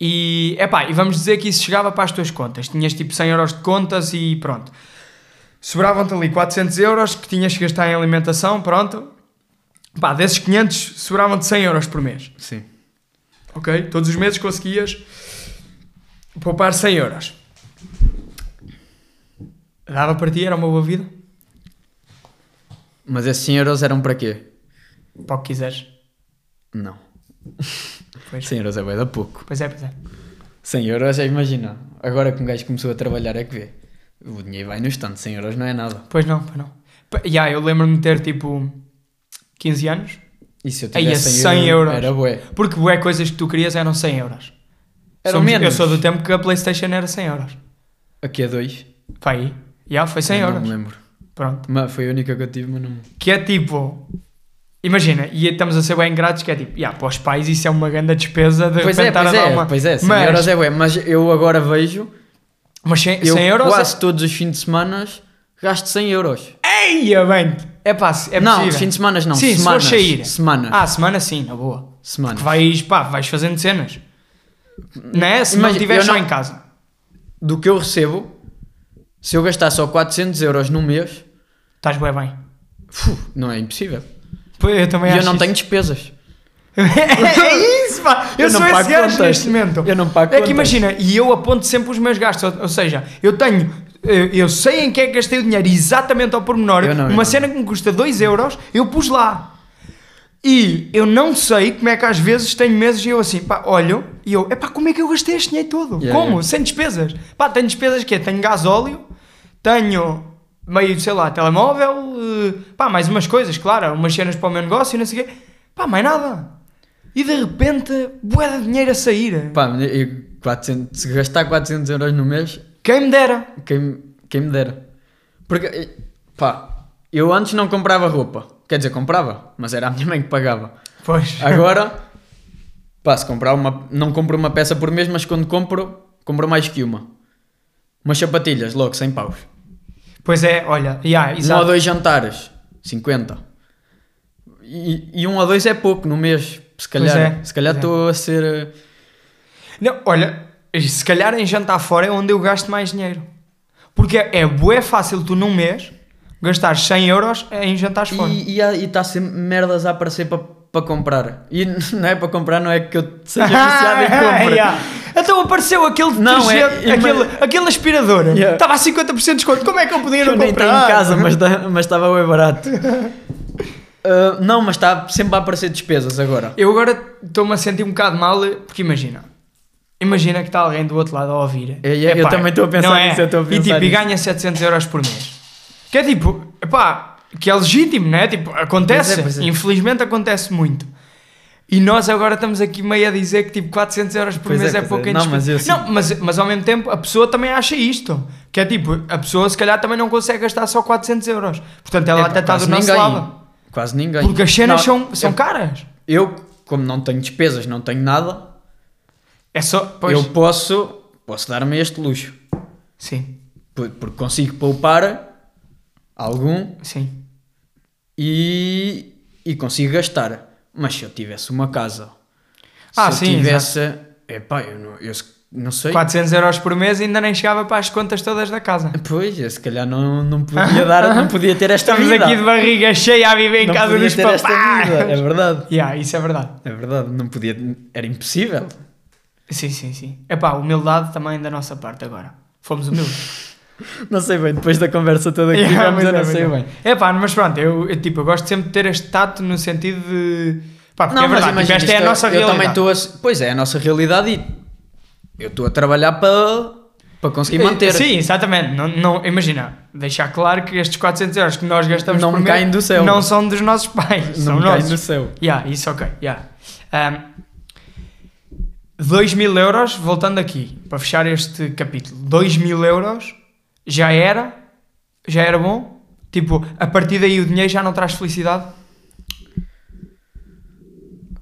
E, epá, e vamos dizer que isso chegava para as tuas contas. Tinhas tipo 100 euros de contas e pronto. Sobravam-te ali 400 euros que tinhas que gastar em alimentação, pronto. Pá, desses 500 sobravam-te 100 euros por mês. Sim. Ok? Todos os meses conseguias poupar 100 euros. Dava para ti, era uma boa vida? Mas esses 100 euros eram para quê? Para o que quiseres. Não. Pois, 100 euros é bem da pouco. pois é, pois é. 100 euros, é, imagina. Agora que um gajo começou a trabalhar é que vê. O dinheiro vai no instante, 100 euros não é nada. Pois não, pois não. Pa- Ya, eu lembro-me de ter tipo 15 anos. E se eu tivesse 100 euros. Era bué. Porque bué coisas que tu querias eram 100 euros. Eram Somos- menos. Eu sou do tempo que a Playstation era 100 euros. Aqui é dois. Pá aí. Já, foi 100 Eu euros. Não me lembro. Pronto. Mas foi a única que eu tive, mas não... Que é tipo... Imagina, e estamos a ser bem ingratos que é tipo, ya, para os pais isso é uma grande despesa de Pois é, pois a é, uma... pois é, 100 mas, euros é bué. Mas eu agora vejo, mas 100, eu 100 euros quase todos os fins de semana gasto 100 euros. é... Eia, bem, é pá, é não, possível. fins de semana não, Sim, semanas. se for sair. Semanas. Ah, semana sim, na boa. semanas. Vais, pá, vais fazendo cenas. Não é? Se não Imagina, estiveres eu só não- em casa. Do que eu recebo, se eu gastar só 400 euros no mês, Estás bem bem. fu, não é impossível. Pois, eu também E eu acho não isso. tenho despesas. é isso, pá! Eu, Eu sou esse gajo contas. neste momento. Eu não pago É que contas. imagina, e eu aponto sempre os meus gastos. Ou, ou seja, eu tenho. Eu, eu sei em que é que gastei o dinheiro exatamente ao pormenor. Eu não, eu Uma cena que me custa 2 euros, eu pus lá. E eu não sei como é que às vezes tenho meses e eu assim, pá, olho e eu, epá, como é que eu gastei este dinheiro todo? Yeah, como? yeah. Sem despesas. Pá, tenho despesas que é, tenho gasóleo, tenho meio, sei lá, telemóvel, eh, pá, mais umas coisas, claro, umas cenas para o meu negócio e não sei o quê. Pá, mais nada. E de repente, bué de dinheiro a sair. Pá, eu, 400, se gastar 400 euros no mês, Quem me dera. quem, quem me dera. Porque, pá, eu antes não comprava roupa. Quer dizer, comprava, mas era a minha mãe que pagava. Pois. Agora, pá, se comprar uma. Não compro uma peça por mês, mas quando compro, compro mais que uma. Umas sapatilhas, logo, 100 paus. Pois é, olha, yeah, Um ou dois jantares, 50. E, e um ou dois é pouco no mês. Se calhar é, se calhar é. estou a ser. eh, Não, olha, se calhar em jantar fora é onde eu gasto mais dinheiro. Porque é, é bué fácil tu num mês gastar 100 euros em jantares fora. E está sempre merdas a aparecer para pa comprar. E não é para comprar, não é que eu seja viciado em compra. Yeah. Então apareceu aquele Não, é- detergente, é- aquele, aquele aspirador. Yeah. Estava a 50% de desconto. Como é que eu podia não Eu nem comprar? tenho em casa, mas tá- mas estava bem barato. Ah, não, mas está sempre a aparecer despesas agora. Eu agora estou-me a sentir um bocado mal, porque imagina. Imagina que está alguém do outro lado a ouvir. É, é, eu também estou a pensar não é? nisso, eu estou a E pensar tipo, e nisso. ganha 700 euros por mês. Que é tipo, epá, que é legítimo, né? Tipo, acontece. Pois é, pois é. Infelizmente acontece muito. E nós agora estamos aqui meio a dizer que tipo 400 euros por Pois é, mês é, pois pouco é. Não, mas eu. Não, mas, mas ao mesmo tempo a pessoa também acha isto. Que é tipo, a pessoa se calhar também não consegue gastar só 400 euros. Portanto ela Epá, até está do nosso ninguém. lado. Quase ninguém. Porque as cenas Não, são, são eu- caras. Eu, como não tenho despesas, não tenho nada, É só. Pois, eu posso, posso dar-me este luxo. Sim, Por- Porque consigo poupar algum sim. e, e consigo gastar. Mas se eu tivesse uma casa, Ah, se sim, eu tivesse. Epá, eu não, eu não sei. 400 euros por mês ainda nem chegava para as contas todas da casa. Pois, eu se calhar não, não podia dar, não podia ter esta Estamos vida. aqui de barriga cheia a viver em não casa podia dos ter esta papás. vida. É verdade. Yeah, isso é verdade. É verdade, não podia. Era impossível. Sim, sim, sim. Epá, humildade também da nossa parte agora. Fomos humildes. Não sei bem, depois da conversa toda que Yeah, tivemos, mas eu não é, sei mas bem. é. Epá, mas pronto, eu, eu, tipo, eu gosto sempre de ter este tato no sentido de... Pá, porque é mas verdade, tipo, imagina, esta é a isto nossa eu realidade. também estou a. Pois é, a nossa realidade e eu estou a trabalhar para, para conseguir manter. Sim, exatamente. Não, não, imagina, deixar claro que estes 400 euros que nós gastamos Não por caem do céu. não são dos nossos pais, não são nossos. no céu. Yeah, isso ok, yeah. Um, 2 mil euros, voltando aqui, para fechar este capítulo, 2 mil euros já era, já era bom? Tipo, a partir daí o dinheiro já não traz felicidade?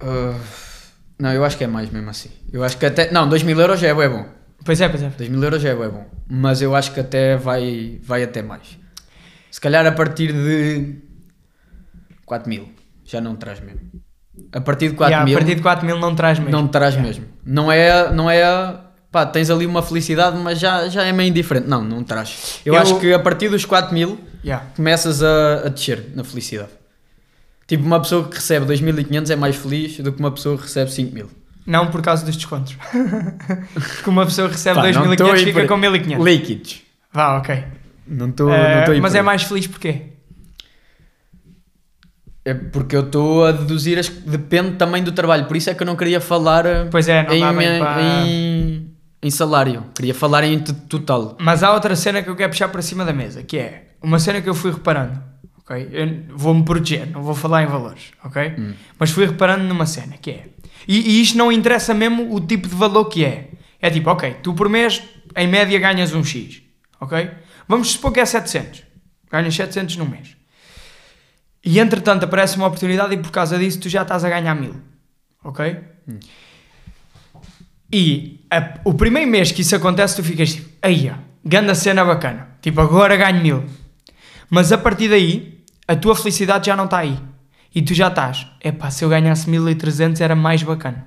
Uh, não, eu acho que é mais mesmo assim. Eu acho que até. Não, 2 mil euros já é bom. Pois é, pois é. 2 mil euros já é bom. Mas eu acho que até vai, vai até mais. Se calhar a partir de 4 mil já não traz mesmo. A partir de 4 Yeah, mil a partir de 4 mil não traz mesmo. não traz mesmo. Não é, não é, pá, tens ali uma felicidade, mas já, já é meio indiferente. Não, não traz. Eu, Eu- acho que a partir dos 4 mil Yeah. começas a, a descer na felicidade. Tipo, uma pessoa que recebe 2.500 é mais feliz do que uma pessoa que recebe 5 mil. Não por causa dos descontos. Porque uma pessoa recebe não estou 2.500 aí fica por- com 1.500. Líquidos. Vá, ok. Não estou Eh, não mas é mais feliz porquê? É porque eu estou a deduzir, as... depende também do trabalho, por isso é que eu não queria falar eh, Pois é, não em, dá bem para... em, em salário, queria falar em total. Mas há outra cena que eu quero puxar para cima da mesa, que é uma cena que eu fui reparando, ok? Eu vou-me proteger, não vou falar em valores, ok? Hum. Mas fui reparando numa cena, que é... E, e isto não interessa mesmo o tipo de valor que é. É tipo, ok, tu por mês, em média, ganhas um X, ok? Vamos supor que é 700. Ganhas 700 num mês. E entretanto aparece uma oportunidade e por causa disso tu já estás a ganhar 1000, ok? E a- o primeiro mês que isso acontece, tu ficas tipo, aí, ganda cena bacana. Tipo, agora ganho mil. Mas a partir daí, a tua felicidade já não está aí. E tu já estás, epá, se eu ganhasse 1300 era mais bacana.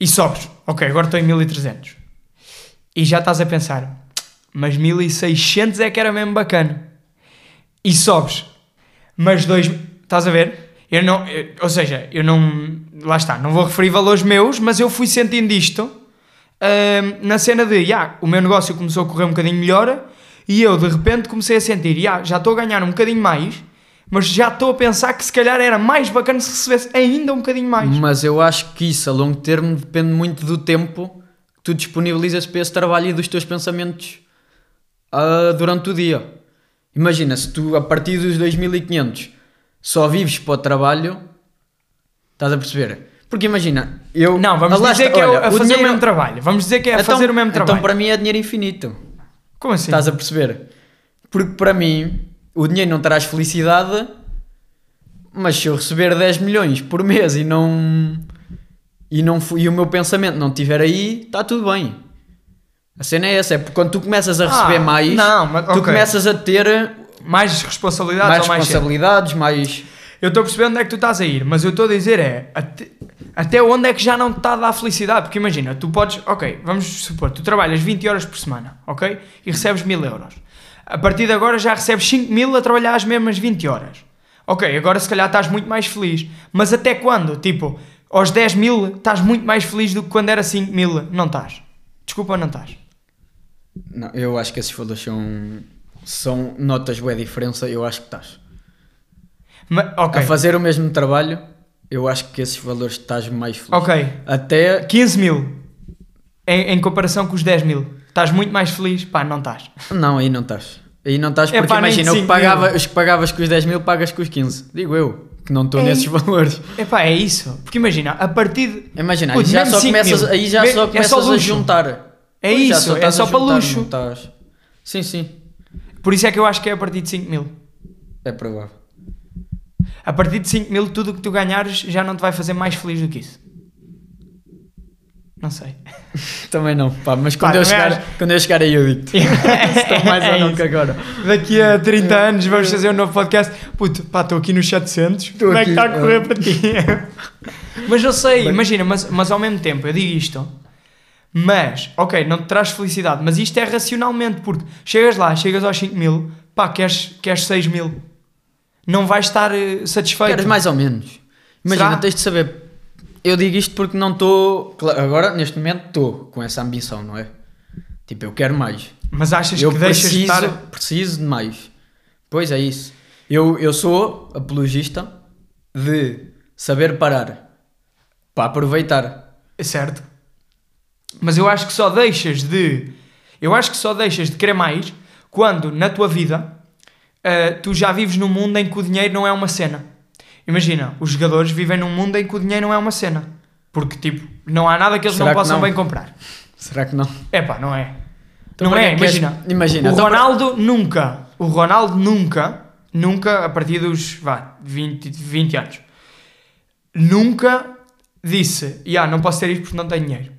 E sobes, ok, agora estou em 1300. E já estás a pensar, mas 1600 é que era mesmo bacana. E sobes, mas dois, estás a ver? Eu não, eu- ou seja, eu não, lá está, não vou referir valores meus, mas eu fui sentindo isto ahm, na cena de, já, o meu negócio começou a correr um bocadinho melhor e eu de repente comecei a sentir, já, já estou a ganhar um bocadinho mais, mas já estou a pensar que se calhar era mais bacana se recebesse ainda um bocadinho mais. Mas eu acho que isso a longo termo depende muito do tempo que tu disponibilizas para esse trabalho e dos teus pensamentos ah, durante o dia. Imagina, se tu a partir dos 2500 só vives para o trabalho, estás a perceber? Porque imagina, eu. Não, vamos dizer que é olha, a fazer dinheiro- o mesmo trabalho. Vamos dizer que é a Então- fazer o mesmo trabalho. Então para mim é dinheiro infinito. Como assim? Estás a perceber? Porque para mim o dinheiro não traz felicidade, mas se eu receber 10 milhões por mês e não e, não e o meu pensamento não estiver aí, está tudo bem. A cena é essa, é porque quando tu começas a receber Ah, mais, não, mas- tu ok. começas a ter Mais responsabilidades mais ou mais cedo? responsabilidades, mais. Eu estou a perceber onde é que tu estás a ir, mas eu estou a dizer é até, até onde é que já não te está a dar felicidade. Porque imagina, tu podes, ok, vamos supor, tu trabalhas 20 horas por semana, ok? E recebes 1000 euros. A partir de agora já recebes 5 mil a trabalhar as mesmas 20 horas. Ok, agora se calhar estás muito mais feliz. Mas até quando? Tipo, aos 10 mil estás muito mais feliz do que quando era 5 mil. Não estás. Desculpa, não estás. Não, eu acho que esses valores são, são notas boa diferença, eu acho que estás. Ma- ok, A fazer o mesmo trabalho, eu acho que esses valores estás mais feliz. ok. Até 15 mil em, em comparação com os 10 mil. Estás muito mais feliz? Pá, não estás. Não, aí não estás. Aí não estás É porque pá, imagina, que 5 pagava, os que pagavas com os 10 mil pagas com os 15. Digo eu, que não estou Ei. nesses valores. Epá, é isso. Porque imagina, a partir de... Imagina, aí já só 5 começas, mil. aí já Me- só é começas só a juntar. É Pois, isso, é estás só para luxo. Sim, sim, Por isso é que eu acho que é a partir de 5 mil. é provável. A partir de 5 mil, tudo o que tu ganhares já não te vai fazer mais feliz do que isso. Não sei. Também não, pá, mas Pá, quando, eu, também chegar, acho- quando eu chegar aí eu digo Estou mais ou É não isso. que agora. Daqui a 30 anos vamos fazer um novo podcast. Puto, pá, estou aqui nos 700. Como é que aqui, está a correr ah. para ti? mas eu sei, imagina, mas, mas ao mesmo tempo, eu digo isto. Mas, ok, não te traz felicidade, mas isto é racionalmente, porque chegas lá, chegas aos 5 mil, pá, queres, queres 6 mil. Não vais estar eh, satisfeito. Queres mais ou menos. Imagina, Será? tens de saber. Eu digo isto porque não estou. Agora, neste momento, estou com essa ambição, não é? Tipo, eu quero mais. Mas achas Eu que deixas de preciso, estar. preciso de mais. Pois é isso. Eu, eu sou apologista de saber parar para aproveitar. É certo. Mas eu acho que só deixas de. Eu acho que só deixas de querer mais quando na tua vida eh, tu já vives num mundo em que o dinheiro não é uma cena. Imagina, os jogadores vivem num mundo em que o dinheiro não é uma cena. Porque, tipo, não há nada que eles Será não que possam não? bem comprar. Será que não? É pá, não é. Então não para é, é imagina. imagina, O então para- Ronaldo nunca, o Ronaldo nunca, nunca, a partir dos, vá, 20, 20 anos, nunca disse, "Ya, não posso ter isto porque não tenho dinheiro.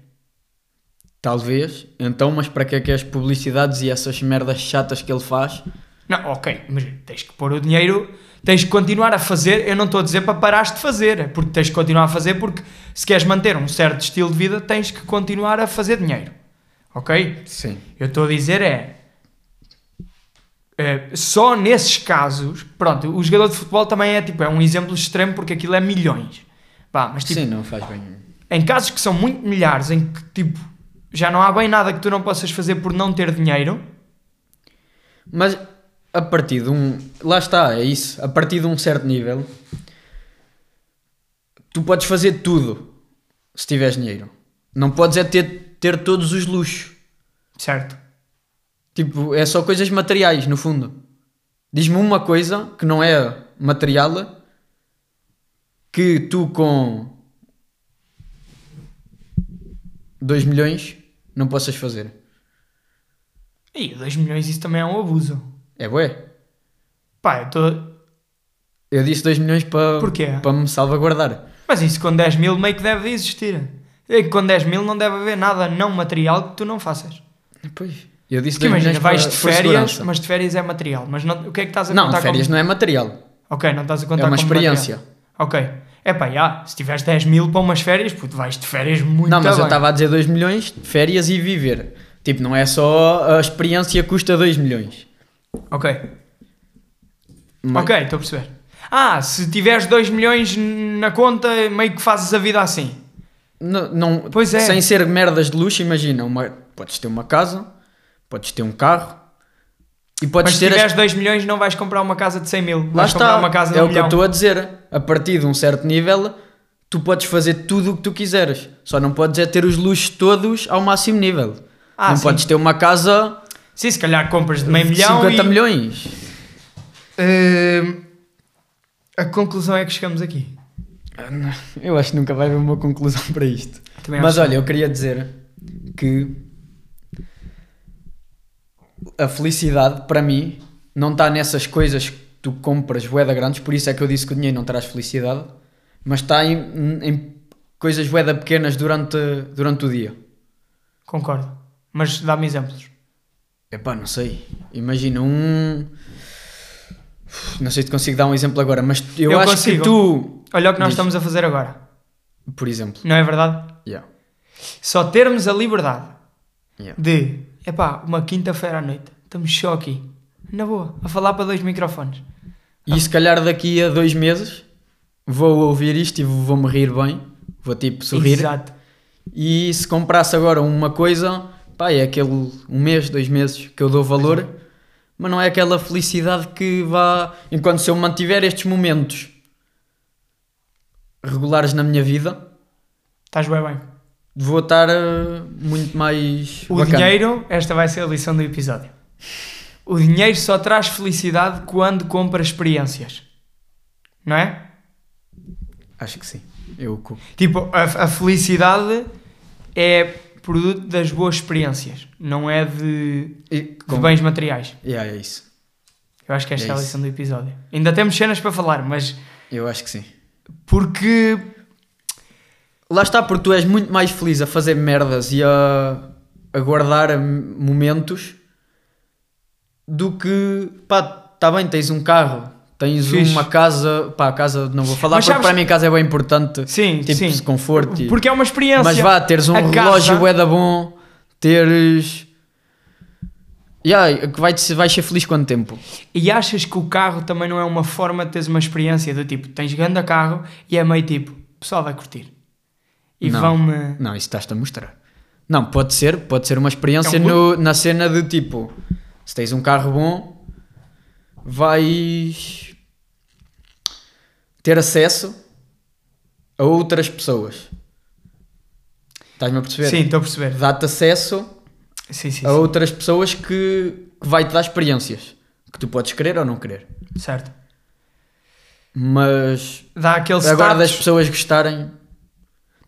Talvez. Então, mas para que é que as publicidades e essas merdas chatas que ele faz? Não, ok, mas tens que pôr o dinheiro, Tens que continuar a fazer. Eu não estou a dizer para parares de fazer, é porque tens que continuar a fazer, porque se queres manter um certo estilo de vida, tens que continuar a fazer dinheiro. Ok? Sim. Eu estou a dizer é. é, só nesses casos, pronto, o jogador de futebol também é tipo, é um exemplo extremo porque aquilo é milhões. Pá, mas tipo, Sim, não faz bem. em casos que são muito milhares, em que tipo, já não há bem nada que tu não possas fazer por não ter dinheiro, Mas a partir de um. Lá está, é isso. A partir de um certo nível, tu podes fazer tudo se tiveres dinheiro. Não podes é ter, ter todos os luxos. certo? Tipo, é só coisas materiais, no fundo. Diz-me uma coisa que não é material que tu com 2 milhões não possas fazer. E 2 milhões isso também é um abuso. É bué. Pá, eu estou. Eu disse 2 milhões para Porquê? para me salvaguardar. Mas isso com 10 mil meio que deve existir. É que com 10 mil não deve haver nada não material que tu não faças. Pois. Eu disse Porque 2 imagina, milhões vais para- de férias, mas de férias é material. Mas não- o que é que estás a Não, contar férias como... não é material. Ok, não estás a contar É uma experiência. material. Ok. É pá, já, se tiveres 10 mil para umas férias, puto, vais de férias muito não, mas bem. eu estava a dizer 2 milhões, férias e viver. Tipo, não é só a experiência custa 2 milhões. Ok, Mas- ok, estou a perceber. Ah, se tiveres 2 milhões na conta, meio que fazes a vida assim. Não, não- Pois é. Sem ser merdas de luxo, imagina, uma, podes ter uma casa, podes ter um carro e podes Mas se ter. as- tiveres 2 milhões, não vais comprar uma casa de 100 mil. Lá vais comprar está, uma casa de é um o que eu milhão. estou a dizer. A partir de um certo nível, tu podes fazer tudo o que tu quiseres. Só não podes é ter os luxos todos ao máximo nível. Ah, não sim. podes ter uma casa Sim, se calhar compras de meio milhão 50 e... milhões. Hum, a conclusão é que chegamos aqui. Eu acho que nunca vai haver uma conclusão para isto. Também Mas olha, eu queria dizer que a felicidade, para mim, não está nessas coisas que tu compras boeda grandes, por isso é que eu disse que o dinheiro não traz felicidade, mas está em, em coisas boeda pequenas durante, durante o dia. Concordo. Mas dá-me exemplos. Epá, não sei. Imagina um. Não sei se consigo dar um exemplo agora, mas eu, Eu acho consigo. que tu. Olha o que nós Diz. estamos a fazer agora. Por exemplo. Não é verdade? Yeah. Só termos a liberdade Yeah. de, epá, uma quinta-feira à noite, estamos só aqui, na boa, a falar para dois microfones. E se calhar daqui a dois meses vou ouvir isto e vou-me rir bem, vou tipo sorrir. Exato. E se comprasse agora uma coisa, pá, é aquele um mês, dois meses que eu dou valor, mas não é aquela felicidade que vá. Enquanto se eu mantiver estes momentos regulares na minha vida, Estás bem bem. Vou estar eh, muito mais. O bacana. dinheiro, esta vai ser a lição do episódio. O dinheiro só traz felicidade quando compra experiências. Não é? Acho que sim. Eu. Tipo, a, a felicidade é produto das boas experiências, não é de, E, de com... bens materiais. Yeah, é isso. Eu acho que esta é, É a lição do episódio. Ainda temos cenas para falar, mas Eu acho que sim. porque Lá está, porque tu és muito mais feliz a fazer merdas e a, a guardar momentos do que, pá, tá bem, tens um carro, tens Fixe. uma casa, pá, a casa não vou falar Mas porque sabes- para mim a casa é bem importante, Sim, tipo, sim. de conforto. e- Porque é uma experiência. Mas vá, teres um A relógio casa- é da bom, teres... Yeah, que vai, vais ser feliz quanto tempo? E achas que o carro também não é uma forma de teres uma experiência do tipo, tens grande carro e é meio tipo, pessoal vai curtir. E Não. vão-me. Não, isso estás-te a mostrar. Não, pode ser, pode ser uma experiência É um no- na cena de tipo, se tens um carro bom, vais ter acesso a outras pessoas. Estás-me a perceber? Sim, estou a perceber. Dá-te acesso Sim, sim, a sim. outras pessoas que, que vai-te dar experiências que tu podes querer ou não querer. Certo. Mas Dá aquele agora das status. pessoas gostarem.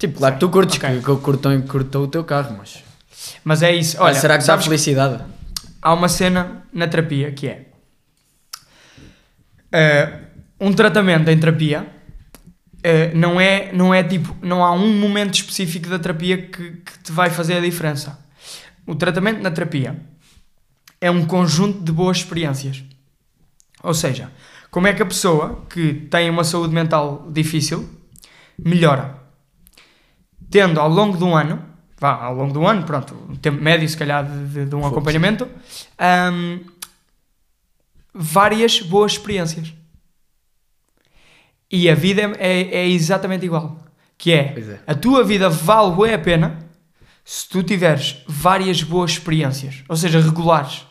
Tipo, claro que tu curtes Ok. que, que eu curto, curto o teu carro, mas. Mas é isso. Olha, Olha, será que sabes felicidade? há uma cena na terapia que é eh, um tratamento em terapia eh, não é não é tipo não há um momento específico da terapia que, que te vai fazer a diferença o tratamento na terapia é um conjunto de boas experiências ou seja como é que a pessoa que tem uma saúde mental difícil melhora. Tendo ao longo de um ano, vá, ao longo do ano, pronto, um tempo médio se calhar de, de- de um acompanhamento, hum, várias boas experiências. E a vida é, é- é exatamente igual. Que é, é. a tua vida vale bué a pena se tu tiveres várias boas experiências, ou seja, regulares.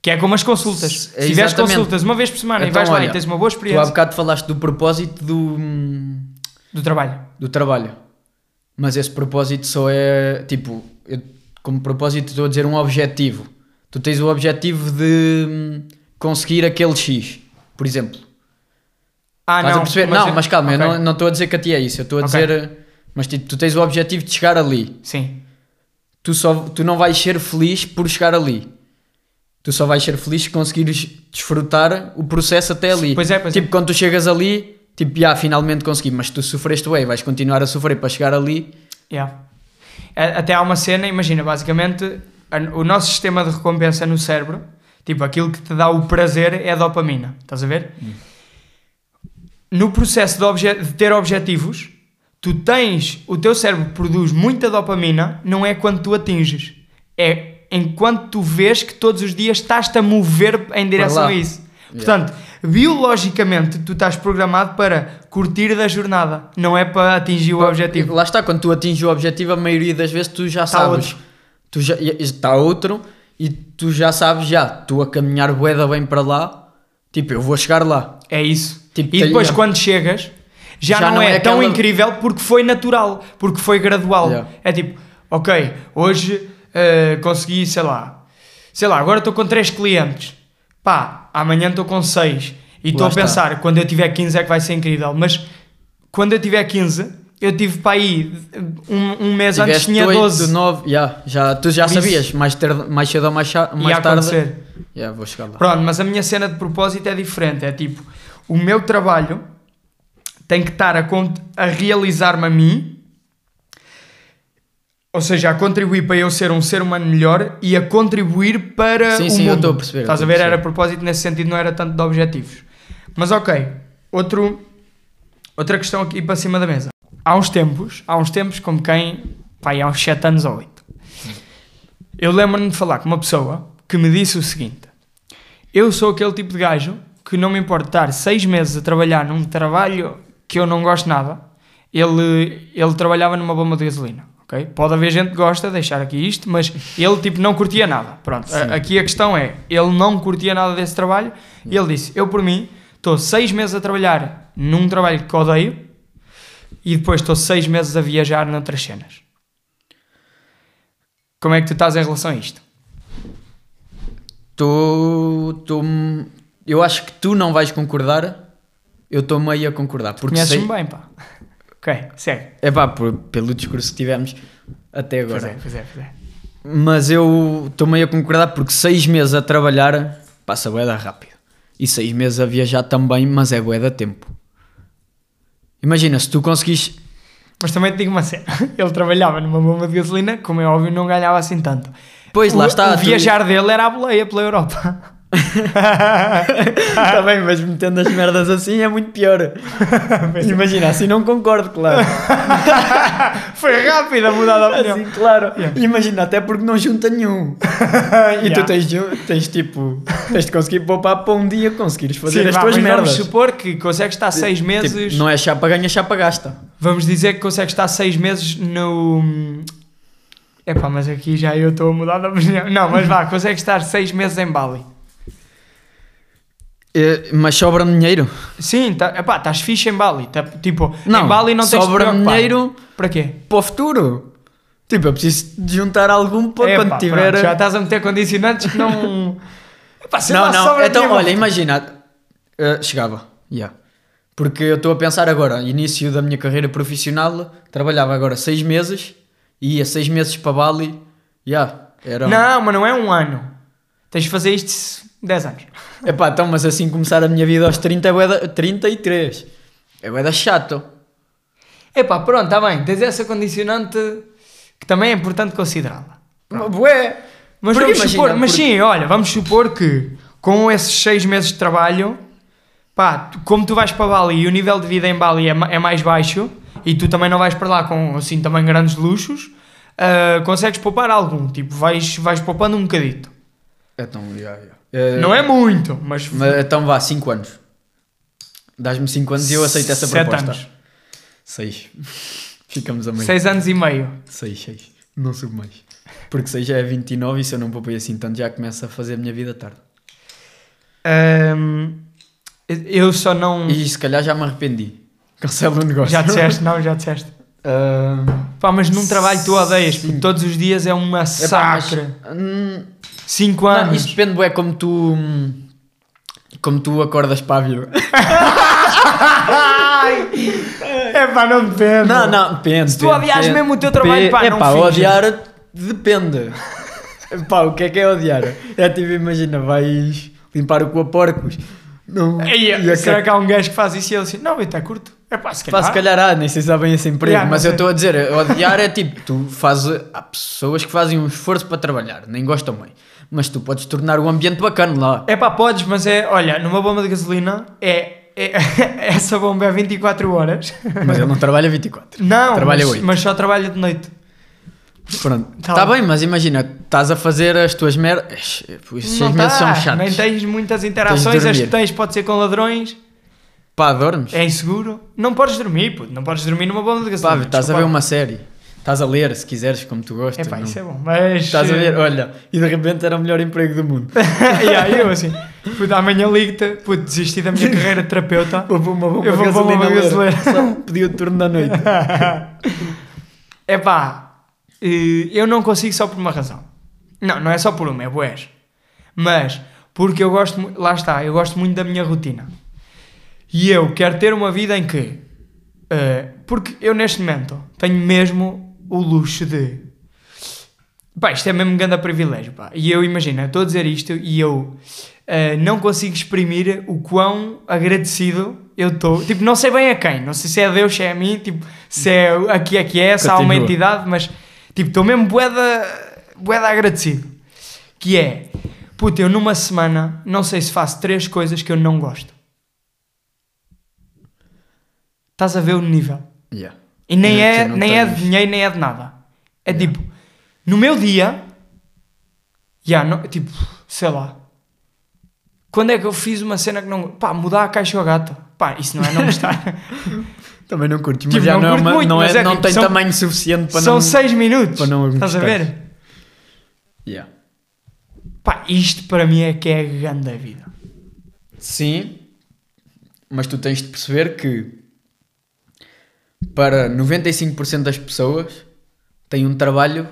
Que é como as consultas. Se- Se tiveres consultas uma vez por semana e Então, vais lá e tens uma boa Tu há experiência bocado falaste do propósito do, hum, do trabalho. do trabalho. Mas esse propósito só é tipo, eu, como propósito estou a dizer um objetivo. Tu tens o objetivo de hum, conseguir aquele X, por exemplo. Ah, Estás não. a perceber? não, eu- mas calma, ok. eu não- estou a dizer que a ti é isso. Eu estou a Ok. dizer. Mas tipo, tu tens o objetivo de chegar ali. Sim. Tu, só, tu não vais ser feliz por chegar ali. Tu só vais ser feliz se conseguires desfrutar o processo até ali. Pois é, pois é. tipo, quando tu chegas ali, tipo, já finalmente consegui, mas tu sofreste bem, vais continuar a sofrer para chegar ali. Yeah. Até há uma cena, imagina, basicamente, o nosso sistema de recompensa no cérebro, tipo, aquilo que te dá o prazer é a dopamina. Estás a ver? No processo de, de ter objetivos, tu tens, o teu cérebro produz muita dopamina, não é quando tu atinges, é enquanto tu vês que todos os dias estás-te a mover em direção a isso. Portanto, biologicamente, tu estás programado para curtir da jornada, não é para atingir o objetivo. Lá está, quando tu atinges o objetivo, a maioria das vezes tu já sabes. outro. Tu já, está outro e tu já sabes, já, tu a caminhar boeda bem para lá, tipo, eu vou chegar lá. É isso. Tipo, e depois, quando chegas, já, Já não, não é, é tão aquela- incrível porque foi natural, porque foi gradual. Yeah. É tipo, ok, hoje eh, consegui, sei lá, sei lá, agora estou com 3 clientes, pá, amanhã estou com 6 e estou a pensar, quando eu tiver 15 é que vai ser incrível, mas quando eu tiver 15, eu tive para aí um, um mês antes Tiveste tinha 8, 12 9, já, já, tu já isso- sabias, mais, tarde, mais cedo ou mais, mais ia tarde. acontecer. Já, vou chegar lá. Pronto, mas a minha cena de propósito é diferente. É tipo, o meu trabalho tem que estar a, a realizar-me a mim, ou seja, a contribuir para eu ser um ser humano melhor e a contribuir para Sim, o sim, mundo. eu estou a perceber, Estás a a ver? Era propósito nesse sentido, não era tanto de objetivos. Mas ok, outro, outra questão aqui para cima da mesa. Há uns tempos, há uns tempos como quem, pá, há uns 7 anos ou 8, eu lembro-me de falar com uma pessoa que me disse o seguinte: Eu sou aquele tipo de gajo que não me importa estar seis meses a trabalhar num trabalho que eu não gosto nada. Ele, ele trabalhava numa bomba de gasolina. Ok? Pode haver gente que gosta, deixar aqui isto, mas ele tipo não curtia nada. Pronto, a- aqui a questão é: ele não curtia nada desse trabalho e ele disse: Eu, por mim, estou seis meses a trabalhar num trabalho que odeio e depois estou seis meses a viajar noutras cenas. Como é que tu estás em relação a isto? Tu, tu, eu acho que tu não vais concordar, eu estou meio a concordar. Porque Conheces-me bem, pá. Ok, segue. é pá, por- pelo discurso que tivemos até Pois agora. é, pois é, pois é. Mas eu estou meio a concordar porque seis meses a trabalhar passa boeda rápido. E seis meses a viajar também, mas é boeda tempo. Imagina, se tu conseguis. Mas também te digo uma cena. Ele trabalhava numa bomba de gasolina, como é óbvio, não ganhava assim tanto. Pois, o, lá está. O tu- viajar dele era a boleia pela Europa. Está bem, mas metendo as merdas assim é muito pior. Imagina, assim não concordo, claro. Foi rápido a mudar de opinião. Assim, claro. Yeah. Imagina, até porque não junta nenhum. E Yeah. tu tens, tens tipo, tens de conseguir poupar para um dia conseguires fazer Sim, as vá, tuas merdas. Vamos supor que consegues estar seis Tipo, meses. não é chapa ganha, chapa gasta. Vamos dizer que consegues estar seis meses no. Epá, mas aqui já eu estou a mudar de opinião. Não, mas vá, consegues estar seis meses em Bali. Eh, mas sobra-me dinheiro. Sim, tá, epá, estás fixe em Bali. Tá, tipo, Não, em Bali não tens preocupar. dinheiro Para quê? para o futuro. Tipo, eu preciso de juntar algum para quando tiver. pronto, já estás a meter condicionantes que não. Epá, não, não. sobra Então, olha, imagina. eh, chegava. Yeah. Porque eu estou a pensar agora, início da minha carreira profissional, trabalhava agora seis meses e ia seis meses para Bali. Yeah, era. Não, mas não é um ano. Tens de fazer isto 10 anos. Epá, então, mas assim começar a minha vida aos 30 é da- 33. É da chato. Epá, pronto, está bem. Tens essa condicionante que também é importante considerá-la. Bué. Mas Porque vamos supor, mas porque- sim, olha, vamos supor que com esses 6 meses de trabalho pá, como tu vais para Bali e o nível de vida em Bali é, é mais baixo e tu também não vais para lá com assim também grandes luxos, ah, consegues poupar algum, tipo, vais, vais poupando um bocadito. Então, yeah, yeah. Eh, Não é muito, mas, mas então vá, 5 anos. Dás-me 5 anos e eu aceito essa sete proposta. anos. 6. Ficamos a meio. 6 anos e meio. 6, 6. Não subo mais. Porque 6 já é 29 e se eu não poupei assim tanto já começo a fazer a minha vida tarde. Ahm, eu só não. E se calhar já me arrependi. Cancelo o negócio. Já disseste, não, já disseste. Ah, Pá, mas num trabalho tu odeias, porque todos os dias é um epá, mas, massacre. hum, 5 não, anos. isso depende, é como tu. Como tu acordas para a vida. É pá, não depende. Não, não, depende. Se tu odiares mesmo o teu trabalho, pá, é não pá, odiar depende. pá, o que é que é odiar? É tipo, imagina, vais limpar o cu a porcos. Não. Ei, e a será ca- que há um gajo que faz isso e ele assim, não, eu até curto. É pá, se Pá, calhar. se calhar há, nem sei se bem esse emprego, Yeah, mas eu estou a dizer, odiar é tipo, tu fazes. Há pessoas que fazem um esforço para trabalhar, nem gostam bem, mas tu podes tornar o ambiente bacana lá. É pá, podes, mas é, olha, numa bomba de gasolina é, é- essa bomba é 24 horas. Mas ele não trabalha 24. Não, Trabalha mas, mas só trabalha de noite. Pronto, Tá está bem. bem, mas imagina, estás a fazer as tuas merdas. Os seis meses tá, são chatos. Nem tens muitas Tens interações, de as que tens pode ser com ladrões, Pá, dormes? é inseguro. Não podes dormir, puto, não podes dormir numa bomba de Pá, gasolina. estás a ver uma série. Estás a ler, se quiseres, como tu gostas. É pá, isso é bom, mas... Estás a ver, olha, e de repente era o melhor emprego do mundo. yeah, eu assim, puto, amanhã ligo-te, puto, desisti da minha carreira de terapeuta. Vou uma bomba Eu vou para uma gasolina ler. gasolina. Só pedi o turno da noite. É pá, eh, eu não consigo só por uma razão. Não, não é só por uma, é boés. Mas, porque eu gosto, lá está, eu gosto muito da minha rotina. E eu quero ter uma vida em que, eh, porque eu neste momento tenho mesmo o luxo de, pá, isto é mesmo um grande privilégio, pá. E eu imagino, eu estou a dizer isto e eu eh, não consigo exprimir o quão agradecido eu estou. Tipo, não sei bem a quem, não sei se é a Deus, se é a mim, tipo, se é aqui é que é, se há uma entidade, mas tipo, estou mesmo boeda, boeda agradecido. Que é, puta, eu numa semana não sei se faço três coisas que eu não gosto. Estás a ver o nível. Yeah. E nem, Nem é, não nem é de dinheiro, nem é de nada. É tipo, no meu dia, já, não- tipo, sei lá. Quando é que eu fiz uma cena que não. Pá, mudar a caixa ao gato. Pá, isso não é não gostar. Também não curtes, mas Tipo, já não não, é curto uma- muito, não, é, é não tem são- tamanho suficiente para São não... seis minutos. para não Estás a ver? Yeah. Pá, isto para mim é que é a grande vida. Sim, mas tu tens de perceber que para 95% das pessoas tem um trabalho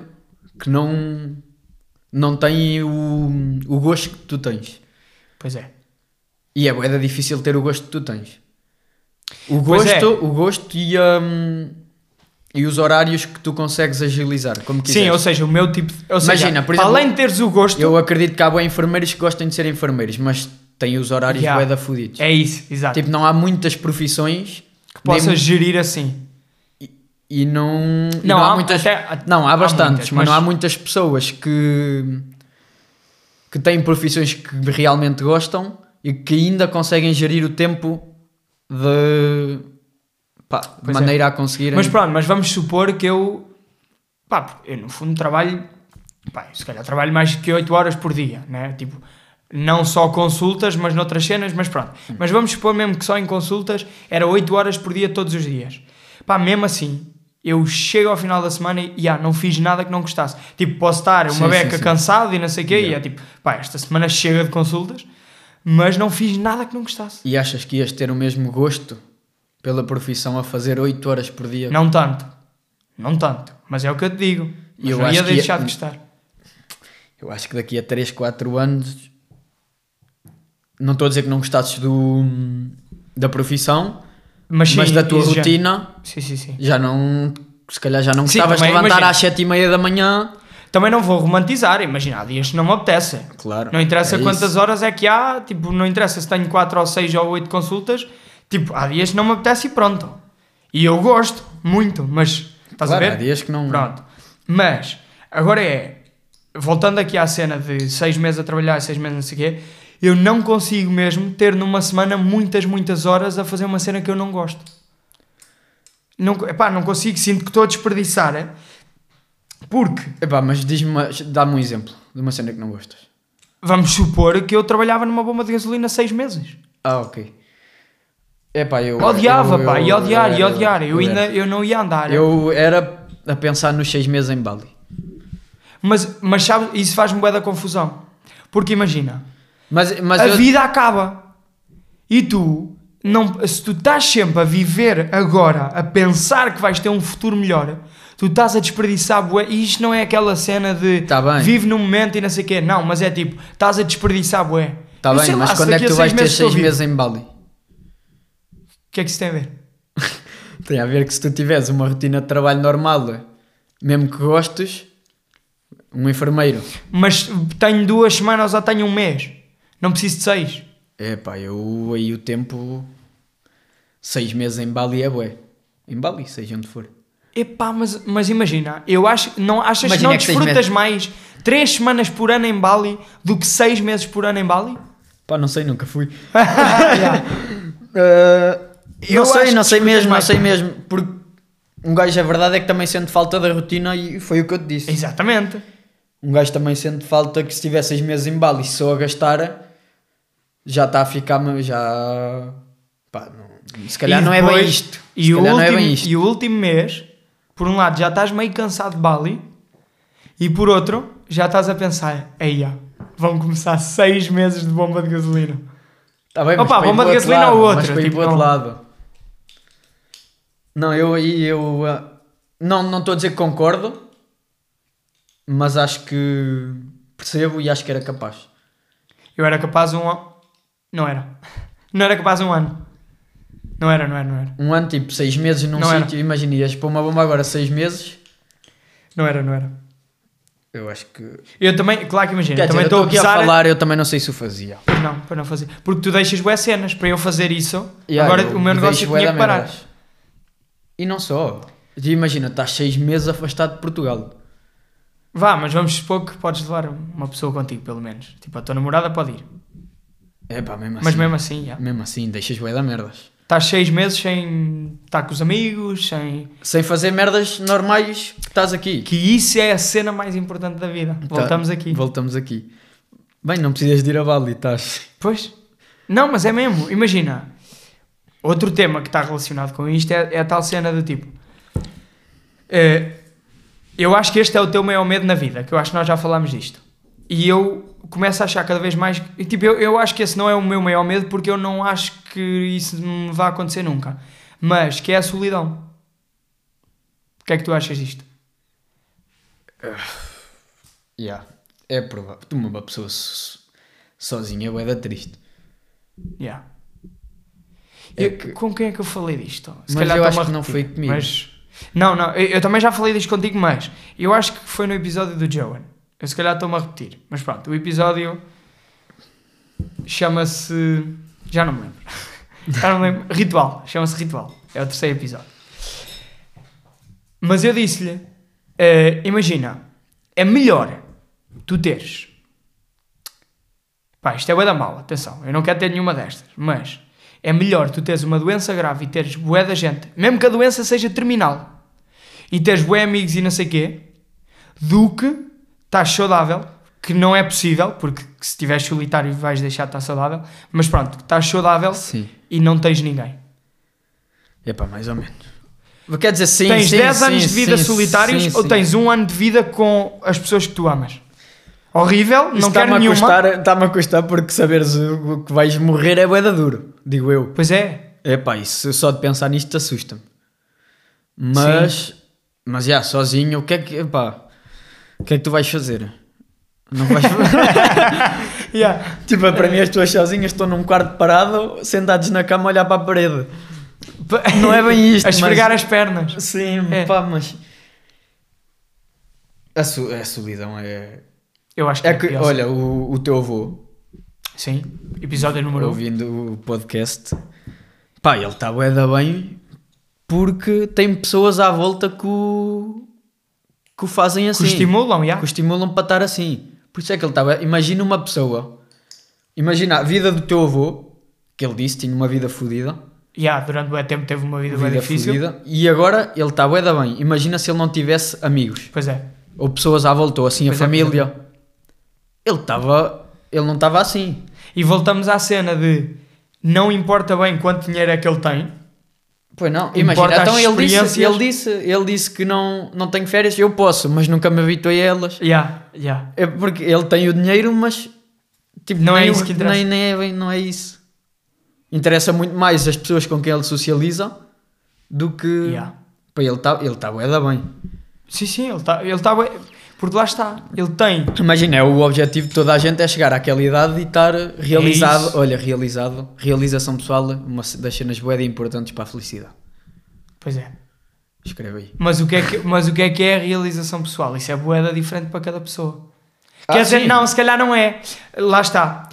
que não, não tem o, o gosto que tu tens. Pois é. E é bué difícil ter o gosto que tu tens. O é. gosto, o gosto e, hum, e os horários que tu consegues agilizar, como quiseres. Sim, ou seja, o meu tipo. Ou seja, Imagina, por exemplo, além de teres o gosto. Eu acredito que há bem enfermeiros que gostem de ser enfermeiros, mas têm os horários Yeah. bué da fudidos. É isso, exato. Tipo, não há muitas profissões que possas nem- gerir assim. e não, e Não, não há, há- muitas até- não há há bastantes muitas, mas, mas- não há muitas pessoas que que têm profissões que realmente gostam e que ainda conseguem gerir o tempo de, pá, de é. maneira a conseguirem Mas pronto, mas vamos supor que eu. Pá, eu no fundo trabalho. Pá, se calhar trabalho mais que 8 horas por dia, né? Tipo, não só consultas, mas noutras cenas, mas pronto. Mas vamos supor mesmo que só em consultas era 8 horas por dia todos os dias. Pá, mesmo assim, eu chego ao final da semana e ah, não fiz nada que não gostasse. Tipo, posso estar uma Sim, beca sim, sim. cansado e não sei o quê, Yeah. e é tipo, pá, esta semana chega de consultas, mas não fiz nada que não gostasse. e achas que ias ter o mesmo gosto pela profissão a fazer 8 horas por dia Não tanto. Não tanto. Mas é o que eu te digo. Mas Eu não ia deixar ia- de gostar. eu acho que daqui a 3, 4 anos não estou a dizer que não gostasses do, da profissão Mas, mas sim, da tua rotina Sim, sim, sim. já não se calhar já não Sim, gostavas de levantar imagina. às 7 e meia da manhã Também não vou romantizar. Imagina, há dias que não me apetece. claro Não interessa é quantas isso. horas é que há. Tipo, não interessa se tenho 4 ou 6 ou 8 consultas. Tipo, há dias que não me apetece e pronto. E eu gosto muito, mas... Estás Claro, a há ver? dias que não Pronto. Mas, agora é... Voltando aqui à cena de 6 meses a trabalhar e 6 meses não sei o quê. Eu não consigo mesmo ter numa semana muitas, muitas horas a fazer uma cena que eu não gosto. Não, epá, não consigo, sinto que estou a desperdiçar. É? Porque, Epá, mas diz-me, dá-me um exemplo de uma cena que não gostas. vamos supor que eu trabalhava numa bomba de gasolina seis meses. Ah, ok. Epá, eu... Odiava, eu- pá, eu- e odiar, e odiar. Eu ainda eu não ia andar. Eu era a pensar nos seis meses em Bali. Mas, mas sabe, isso faz-me bué da confusão. Porque imagina, Mas, mas a eu... vida acaba. E tu, não, se tu estás sempre a viver agora, a pensar que vais ter um futuro melhor, tu estás a desperdiçar bué. E isto não é aquela cena de Tá vive no momento e não sei o quê. Não, mas é tipo, estás a desperdiçar bué. Tá Eu bem, mas lá, quando é que tu vais ter estou seis vivo. meses em Bali? O que é que isso tem a ver? Tem a ver que se tu tiveres uma rotina de trabalho normal, mesmo que gostes, um enfermeiro. Mas tenho duas semanas ou tenho um mês. Não preciso de seis. Epá, eu aí o tempo... Seis meses em Bali é bué. Em Bali, seja onde for. Epá, mas, mas imagina, eu acho, não, achas Imagina que não que desfrutas mais três semanas por ano em Bali do que seis meses por ano em Bali? Pá, não sei, nunca fui. Yeah. Uh, Eu não sei, não sei mesmo, não sei mesmo. Porque um gajo, a verdade é que também sente falta da rotina e foi o que eu te disse. Exatamente. Um gajo também sente falta que se tiver seis meses em Bali só a gastar, já está a ficar, já... Pá, não- se calhar E não é bem depois- isto. E o, último, não é bem isto. e o último mês, por um lado, já estás meio cansado de Bali e por outro, já estás a pensar, eia, vão começar seis meses de bomba de gasolina. Tá bem, Opa, ir bomba de outro gasolina lado, ou outra, Mas para ir tipo, para o outro não. lado. Não, eu aí, eu... ah, Não não estou a dizer que concordo, mas acho que percebo e acho que era capaz. Eu era capaz um. Não era. Não era capaz um ano. Não era, não era, não era. Um ano, tipo, seis meses num Não era. sítio, imagina, ias para uma bomba agora seis meses, Não era, não era. eu acho que... Eu também, claro que imagina, Quer também dizer, eu estou a aqui a falar, eu também não sei se o fazia. Pois não, para não fazer. Porque tu deixas boas cenas para eu fazer isso. Yeah, agora eu o meu negócio deixo tinha que parar. merdas. E não só. E Imagina, estás seis meses afastado de Portugal. Vá, mas vamos supor que podes levar uma pessoa contigo, pelo menos. Tipo, a tua namorada pode ir. É pá, mesmo assim. Mas mesmo assim, já. Mesmo assim, deixas bué da merdas. Estás seis meses sem estar com os amigos, sem. Sem fazer merdas normais que estás aqui. Que isso é a cena mais importante da vida. Tá, Voltamos aqui. Voltamos aqui. Bem, não precisas de ir a Bali, estás. Pois. Não, mas é mesmo. Imagina. Outro tema que está relacionado com isto é, é a tal cena do tipo. eh, eu acho que este é o teu maior medo na vida, que eu acho que nós já falámos disto. E eu começo a achar cada vez mais. e, Tipo, eu, eu acho que esse não é o meu maior medo porque eu não acho que isso me vá acontecer nunca. Mas que é a solidão. O que é que tu achas disto? Yeah. É provável. Uma pessoa so- sozinha é triste. Yeah. É Eu- que- Com quem é que eu falei disto? Se Mas calhar eu acho que não foi comigo. Mas... Não, não, eu, eu também já falei disto contigo, mas eu acho que foi no episódio do Joan. Eu se calhar estou-me a repetir. Mas pronto, o episódio chama-se. Já não me lembro. Já não me lembro. Ritual. Chama-se Ritual. É o terceiro episódio. Mas eu disse-lhe: eh, imagina, é melhor tu teres. Pá, isto é bué da mal, atenção, eu não quero ter nenhuma destas, mas é melhor tu teres uma doença grave e teres bué da gente, mesmo que a doença seja terminal, e teres bué amigos e não sei quê, do que estás saudável, que não é possível, porque se estiveres solitário vais deixar de estar saudável, mas pronto, estás saudável Sim. e não tens ninguém. É pá, mais ou menos. Quer dizer, sim, tens sim, 10 sim, anos de vida solitários ou tens um ano de vida com as pessoas que tu amas. Horrível, Isso não quero nenhuma. está-me a custar porque saberes o que vais morrer é bué da duro, digo eu. Pois é, É pá, isso só de pensar nisto assusta-me. Mas, mas já, sozinho, o que é que, epá, o que é que tu vais fazer? Não vais yeah. Tipo, para mim as tuas sozinhas estão num quarto parado, sentados na cama a olhar para a parede. Não é bem isto, a esfregar mas- as pernas. Sim, É. pá, mas... A, su- a solidão é... Eu acho que É é, que, pior. olha, o, o teu avô, Sim, episódio número 1. ouvindo o podcast, pá, ele está bué da bem porque tem pessoas à volta que o, que o fazem assim. Que estimulam, já. que o estimulam para estar assim. Por isso é que ele estava. Imagina uma pessoa. Imagina a vida do teu avô, que ele disse tinha uma vida fodida. Yeah, durante o tempo teve uma vida, bem Vida difícil. fodida. E agora ele está bué da bem. Imagina se ele não tivesse amigos. Pois é. Ou pessoas à volta, ou assim Pois a é, pois família. Ele estava... Ele não estava assim. E voltamos à cena de não importa bem quanto dinheiro é que ele tem. Pois não, imagina, então ele disse, ele disse, ele disse que não, não tenho férias, eu posso, mas nunca me habituei a elas. Yeah, yeah. É porque ele tem o dinheiro, mas tipo, Não é nem isso o- que interessa. Nem, nem é, bem- não é isso. Interessa muito mais as pessoas com quem ele socializa do que. Yeah. Pá, ele está ele tá bué da bem. Sim, sim, ele está. Ele tá, bué- porque lá está. Ele tem. Imagina, é o objetivo de toda a gente é chegar àquela idade e estar realizado. É olha, realizado. Realização pessoal, uma das cenas bué importantes para a felicidade. Pois é. Escreve aí. Mas o que é que, mas o que, é, que é a realização pessoal? Isso é boeda diferente para cada pessoa. Ah, Quer dizer, sim. não, se calhar não é. Lá está.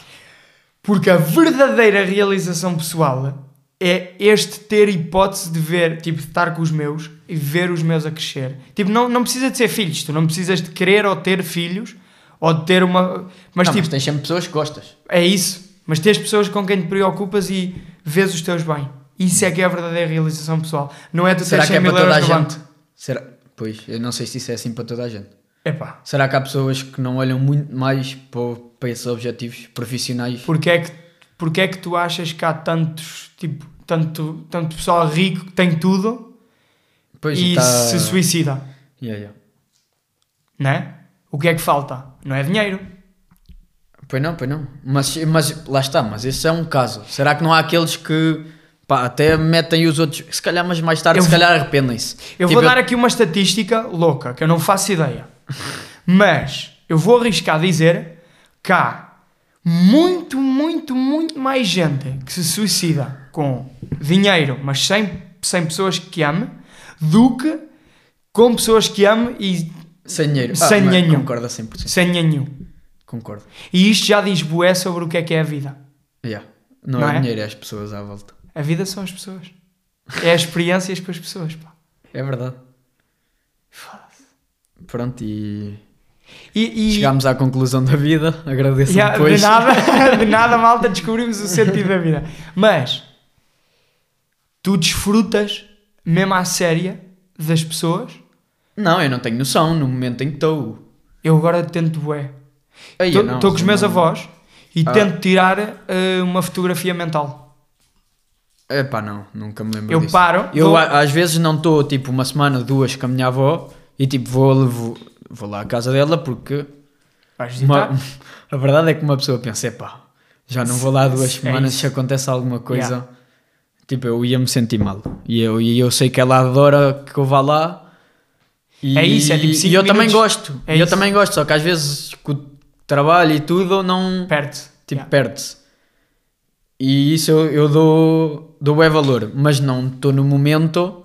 Porque a verdadeira realização pessoal é este ter hipótese de ver, tipo, de estar com os meus e ver os meus a crescer. Tipo, não, não precisa de ser filhos, tu não precisas de querer ou ter filhos ou de ter uma. Mas Não, tipo, mas tens sempre pessoas que gostas. é isso. Mas tens pessoas com quem te preocupas e vês os teus bem. Isso é que é a verdadeira realização pessoal. Não é tu Será que é 100 para toda a gente? Será? Pois, eu não sei se isso é assim para toda a gente. Epá, Será que há pessoas que não olham muito mais para, para esses objetivos profissionais? Porque é que, porque é que tu achas que há tantos, tipo, tanto, tanto pessoal rico que tem tudo Pois e tá- se suicida, Yeah, yeah. não é? O que é que falta? Não é dinheiro. Pois não, pois não. Mas, mas lá está, mas esse é um caso. Será que não há aqueles que pá, até metem os outros, se calhar, mas mais tarde, Eu se vou- calhar arrependem-se. Eu Tipo, vou dar aqui uma estatística louca, que eu não faço ideia. Mas eu vou arriscar dizer que há muito, muito, muito mais gente que se suicida com dinheiro, mas sem, sem pessoas que ame, do que com pessoas que ame e Sem dinheiro. Sem não é? nenhum. Concordo a 100%. sem nenhum. Concordo. E isto já diz bué sobre o que é que é a vida. Yeah. Não, Não é, é? dinheiro, é as pessoas à volta. A vida são as pessoas. É as experiências com as pessoas, pá. É verdade. Pronto, e E, e chegámos à conclusão da vida. Agradeço Ya, depois. de nada, de nada, malta, descobrimos o sentido da vida. Mas tu desfrutas mesmo à séria das pessoas. Não, eu não tenho noção no momento em que estou. Eu agora tento bué. Estou com os meus não- avós e Ah. tento tirar eh, uma fotografia mental. Epá, não, nunca me lembro Eu disso. paro, Eu vou- a- às vezes não estou tipo uma semana, duas com a minha avó e tipo vou, vou, vou lá à casa dela porque uma- a verdade é que uma pessoa pensa, epá, já não vou lá duas É semanas isso. se acontece alguma coisa. Yeah. Tipo, eu ia me sentir mal. E eu, e eu sei que ela adora que eu vá lá. E, É isso, é tipo E eu também minutos. gosto. É e eu isso. também gosto, só que às vezes com o trabalho e tudo não. Perde-se. Tipo, Ya. perde-se. E isso eu, eu dou, dou é valor, mas não estou no momento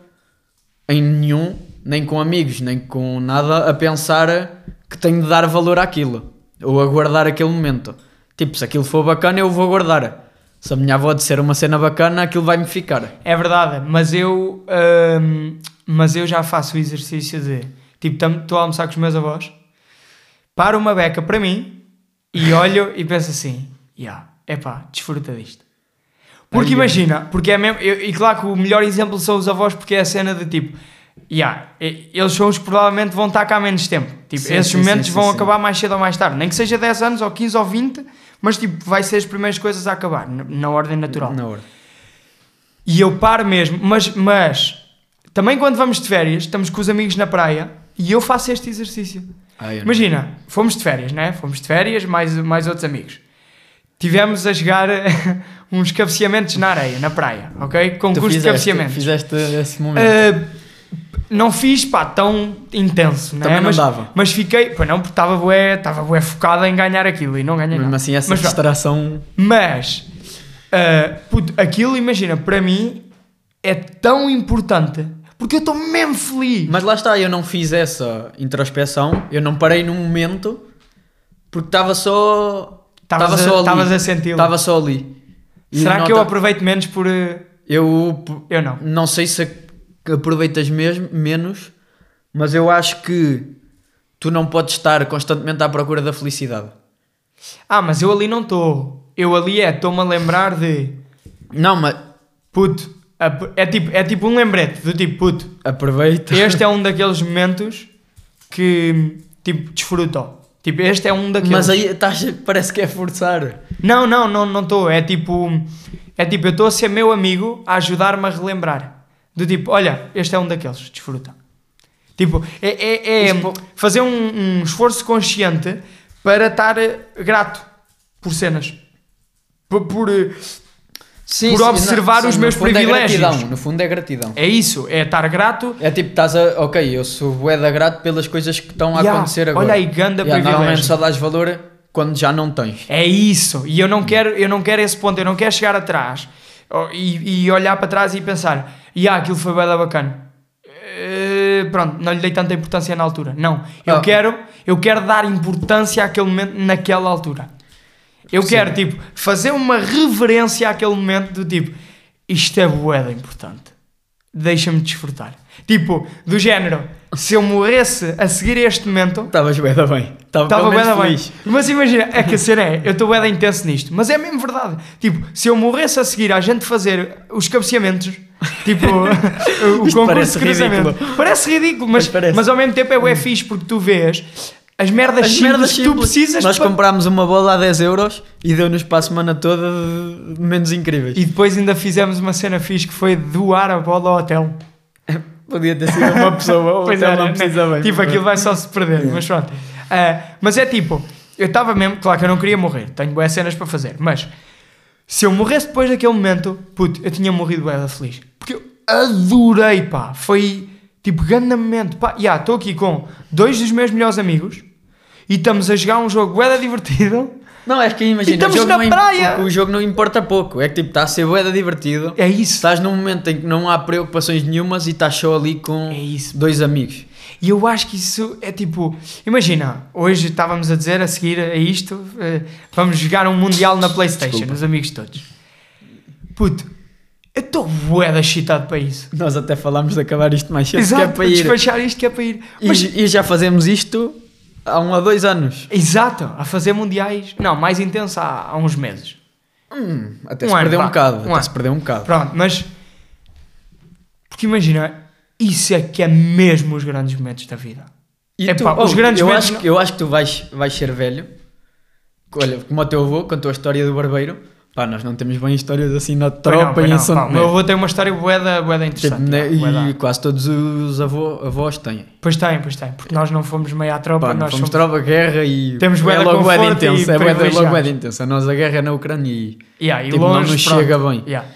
em nenhum, nem com amigos, nem com nada, a pensar que tenho de dar valor àquilo ou a guardar aquele momento. Tipo, se aquilo for bacana, eu vou guardar. Se a minha avó disser uma cena bacana, aquilo vai-me ficar. É verdade, mas eu, hum, mas eu já faço o exercício de tipo, estou a almoçar com os meus avós, paro uma beca para mim e olho e penso assim: yeah, epá, desfruta disto. Porque Ai, imagina, porque é mesmo, eu- e claro que o melhor exemplo são os avós, porque é a cena de tipo, yeah, eles são os que provavelmente vão estar cá menos tempo. Tipo, Sim, esses sim, momentos sim, vão acabar mais cedo ou mais tarde, nem que seja 10 anos ou 15 ou 20, mas tipo, vai ser as primeiras coisas a acabar, na, ordem natural. Na hora. E eu paro mesmo, mas, mas também quando vamos de férias, estamos com os amigos na praia e eu faço este exercício. Ah. Imagina, fomos de férias, né? Fomos de férias, mais, mais outros amigos. Tivemos a jogar uns cabeceamentos na areia, na praia, ok? Concurso de cabeceamentos. fizeste esse momento. Uh, não fiz, pá, tão intenso, né? Também não mas, dava. Mas fiquei, pois não, porque estava bué, estava bué focado em ganhar aquilo e não ganhei Mesmo nada. assim, essa Mas distração. Mas, ah, puto, aquilo, imagina, para mim é tão importante porque eu estou mesmo feliz. Mas lá está, eu não fiz essa introspeção, eu não parei num momento porque estava só. Estava só ali. estavas a senti-lo. Estava só ali. E Será que eu aproveito menos por. eh, Eu Eu não. não sei se aproveitas mesmo, menos, mas eu acho que tu não podes estar constantemente à procura da felicidade. Ah, mas eu ali não estou. eu ali é, estou-me a lembrar de Não, mas puto, é tipo, é tipo um lembrete do tipo, puto, aproveita. este é um daqueles momentos que tipo desfruto. Tipo, este é um daqueles. Mas aí parece que é forçar. Não, não, não não estou. É tipo. É tipo, eu estou a ser meu amigo a ajudar-me a relembrar. Do tipo, olha, este é um daqueles, desfruta. Tipo, é, é, é Isso- fazer um, um esforço consciente para estar eh, grato por cenas. Por, por, eh, Sim, Por observar os meus é privilégios. gratidão, no fundo é gratidão. é isso, é estar grato. É tipo, estás a. Ok, eu sou bué da grato pelas coisas que estão a Yeah, acontecer agora. olha aí, ganda Yeah, Normalmente privilégio. só dás valor quando já não tens. É isso. E eu não quero, eu não quero esse ponto, eu não quero chegar atrás e, e olhar para trás e pensar, e ah, aquilo foi bem bacana. Eh, pronto, não lhe dei tanta importância na altura. Não, eu Ah. quero, eu quero dar importância àquele momento naquela altura. Eu quero tipo fazer uma reverência àquele momento do tipo, isto é boeda importante. Deixa-me desfrutar. Tipo, do género, se eu morresse a seguir este momento, Estavas da bem. Estava Estava pelo bem da bem. Mas imagina, é que a cena é, eu estou bem intenso nisto, mas é mesmo verdade. Tipo, se eu morresse a seguir a gente fazer os cabeceamentos, tipo, o Isto concurso parece de cruzamento, ridículo. parece ridículo, mas, Mas parece. mas ao mesmo tempo é bué fixe porque tu vês as merdas, As simples merdas que tu simples. precisas Nós para- comprámos uma bola a 10 euros e deu-nos para a semana toda menos incríveis. E depois ainda fizemos uma cena fixe que foi doar a bola ao hotel. Podia ter sido uma pessoa ou Pois até era, não né? precisa bem. Tipo, aquilo vai só se perder, mas pronto. Ah, mas é tipo, eu estava mesmo, claro que eu não queria morrer, tenho boas cenas para fazer, mas se eu morresse depois daquele momento, puto, eu tinha morrido da feliz. Porque eu adorei, pá, foi tipo, grande momento, pá, já, estou aqui com dois dos meus melhores amigos e estamos a jogar um jogo bué da divertido. Não, é que imagina, estamos o jogo na não praia. o jogo não importa pouco. É que tipo, está a ser bué da divertido. É isso. Estás num momento em que não há preocupações nenhumas e estás só ali com É isso. dois amigos. E eu acho que isso é tipo. Imagina, hoje estávamos a dizer a seguir a isto: eh, vamos jogar um Mundial na PlayStation, Desculpa. os amigos todos. Puto, eu estou bué excitado para isso. Nós até falámos de acabar isto mais cedo, que é para ir. despachar isto que é para ir. E, Mas, e já fazemos isto há um a dois anos. exato, a fazer mundiais. Não, mais intenso há, há uns meses. Hum, até Um se ano, perdeu um bocado. Um até ano. se perdeu um bocado. Pronto, mas. Porque imagina, isso é que é mesmo os grandes momentos da vida. E tu, os oh, grandes eu, momentos acho, não- eu acho que tu vais, vais ser velho. Olha, como o teu avô contou a história do barbeiro. Pá, nós não temos bem histórias assim na Pois não, tropa pois e em não, São pá, o meu avô tem uma história boeda, boeda Tipo, interessante. né, já, bué da- e quase todos os avô, avós têm. Pois tem, pois tem. Porque nós não fomos meio à tropa, Pá, nós fomos somos... tropa, guerra e. Temos bué é logo e intensa. É de- logo de intensa. Nós a guerra é na Ucrânia e. Yeah, e tipo, não longe, nos pronto. chega bem. Yeah.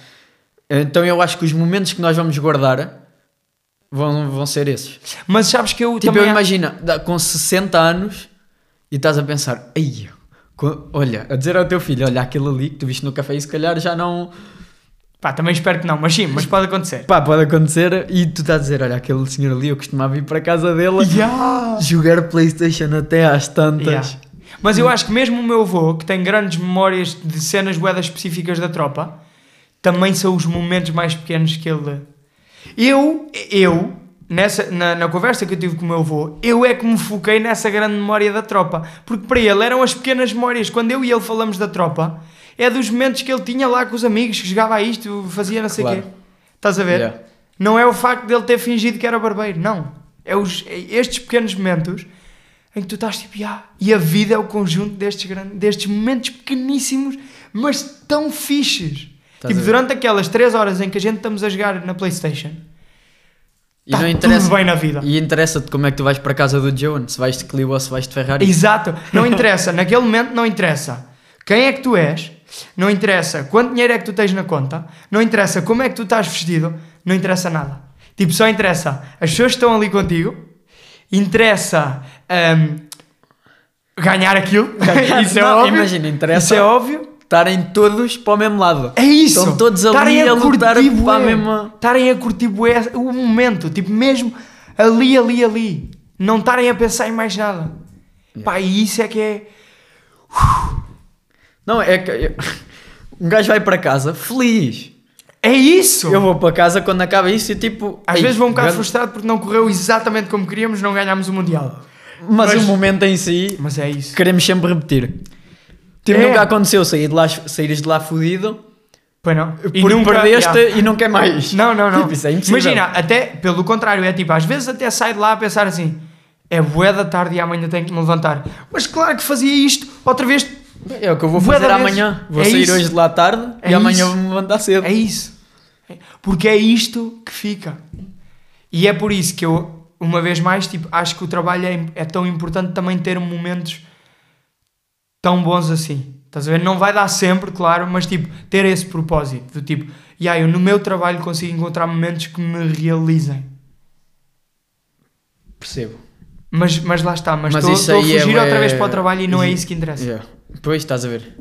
Então eu acho que os momentos que nós vamos guardar vão, vão ser esses. Mas sabes que eu Tipo, também... eu imagina, com 60 anos e estás a pensar, co- olha, a dizer ao teu filho, olha, aquele ali que tu viste no café e se calhar já não. Pá, também espero que não, mas sim, mas pode acontecer. Pá, pode acontecer e tu estás a dizer, olha, aquele senhor ali, eu costumava ir para a casa dele Yeah. jogar Playstation até às tantas. Yeah. Mas eu acho que mesmo o meu avô, que tem grandes memórias de cenas boedas específicas da tropa, também são os momentos mais pequenos que ele... Eu, eu, nessa, na, na conversa que eu tive com o meu avô, eu é que me foquei nessa grande memória da tropa. Porque para ele eram as pequenas memórias. Quando eu e ele falamos da tropa, é dos momentos que ele tinha lá com os amigos, que jogava a isto, fazia não sei o Claro. quê. Estás a ver? Yeah. Não é o facto dele ter fingido que era barbeiro, não. É, os, é estes pequenos momentos em que tu estás tipo, "Ya", e a vida é o conjunto destes, grandes, destes momentos pequeníssimos, mas tão fixes. Estás tipo, durante aquelas 3 horas em que a gente estamos a jogar na Playstation, E está não tudo interessa. bem na vida. E interessa-te como é que tu vais para a casa do Joan, se vais de Clio ou se vais de Ferrari. Exato, não interessa, naquele momento não interessa quem é que tu és, não interessa quanto dinheiro é que tu tens na conta, não interessa como é que tu estás vestido, não interessa nada. Tipo, só interessa as pessoas que estão ali contigo, interessa ahm, ganhar aquilo, isso é Não, óbvio. Imagina, interessa Isso é óbvio. Estarem todos para o mesmo lado. É isso. Estão todos ali Estarem a lutar para a mesma- Estarem a curtir bué o momento, tipo, mesmo ali, ali, ali. Não estarem a pensar em mais nada. Pá, e isso é que é. Não, é que um gajo vai para casa feliz. É isso! Eu vou para casa quando acaba isso e tipo. Às "Ei, vezes vou um bocado grande-" frustrado porque não correu exatamente como queríamos, não ganhámos o Mundial. Mas, Mas- o momento em si Mas é isso. queremos sempre repetir. Tipo, É. nunca aconteceu sair de lá, saíres de lá fudido Pois não. porque perdeste yeah. e não quer mais. Não, não, não. Tipo, isso é. Imagina, até pelo contrário, é tipo, às vezes até sai de lá a pensar assim: é bué da tarde e amanhã tenho que me levantar. Mas claro que fazia isto outra vez. É o que eu vou fazer vez. amanhã. Vou É sair isso. hoje de lá tarde É e amanhã isso. vou-me levantar cedo. É isso. É- Porque é isto que fica. E é por isso que eu, uma vez mais, tipo, acho que o trabalho é, é tão importante também ter momentos tão bons assim. Estás a ver? Não vai dar sempre, claro, mas tipo, ter esse propósito. Do tipo, yeah, eu no meu trabalho consigo encontrar momentos que me realizem. Percebo. Mas, mas lá está, mas estou a é fugir bué- outra vez para o trabalho e não é Isso- que interessa. Yeah. Pois, estás a ver.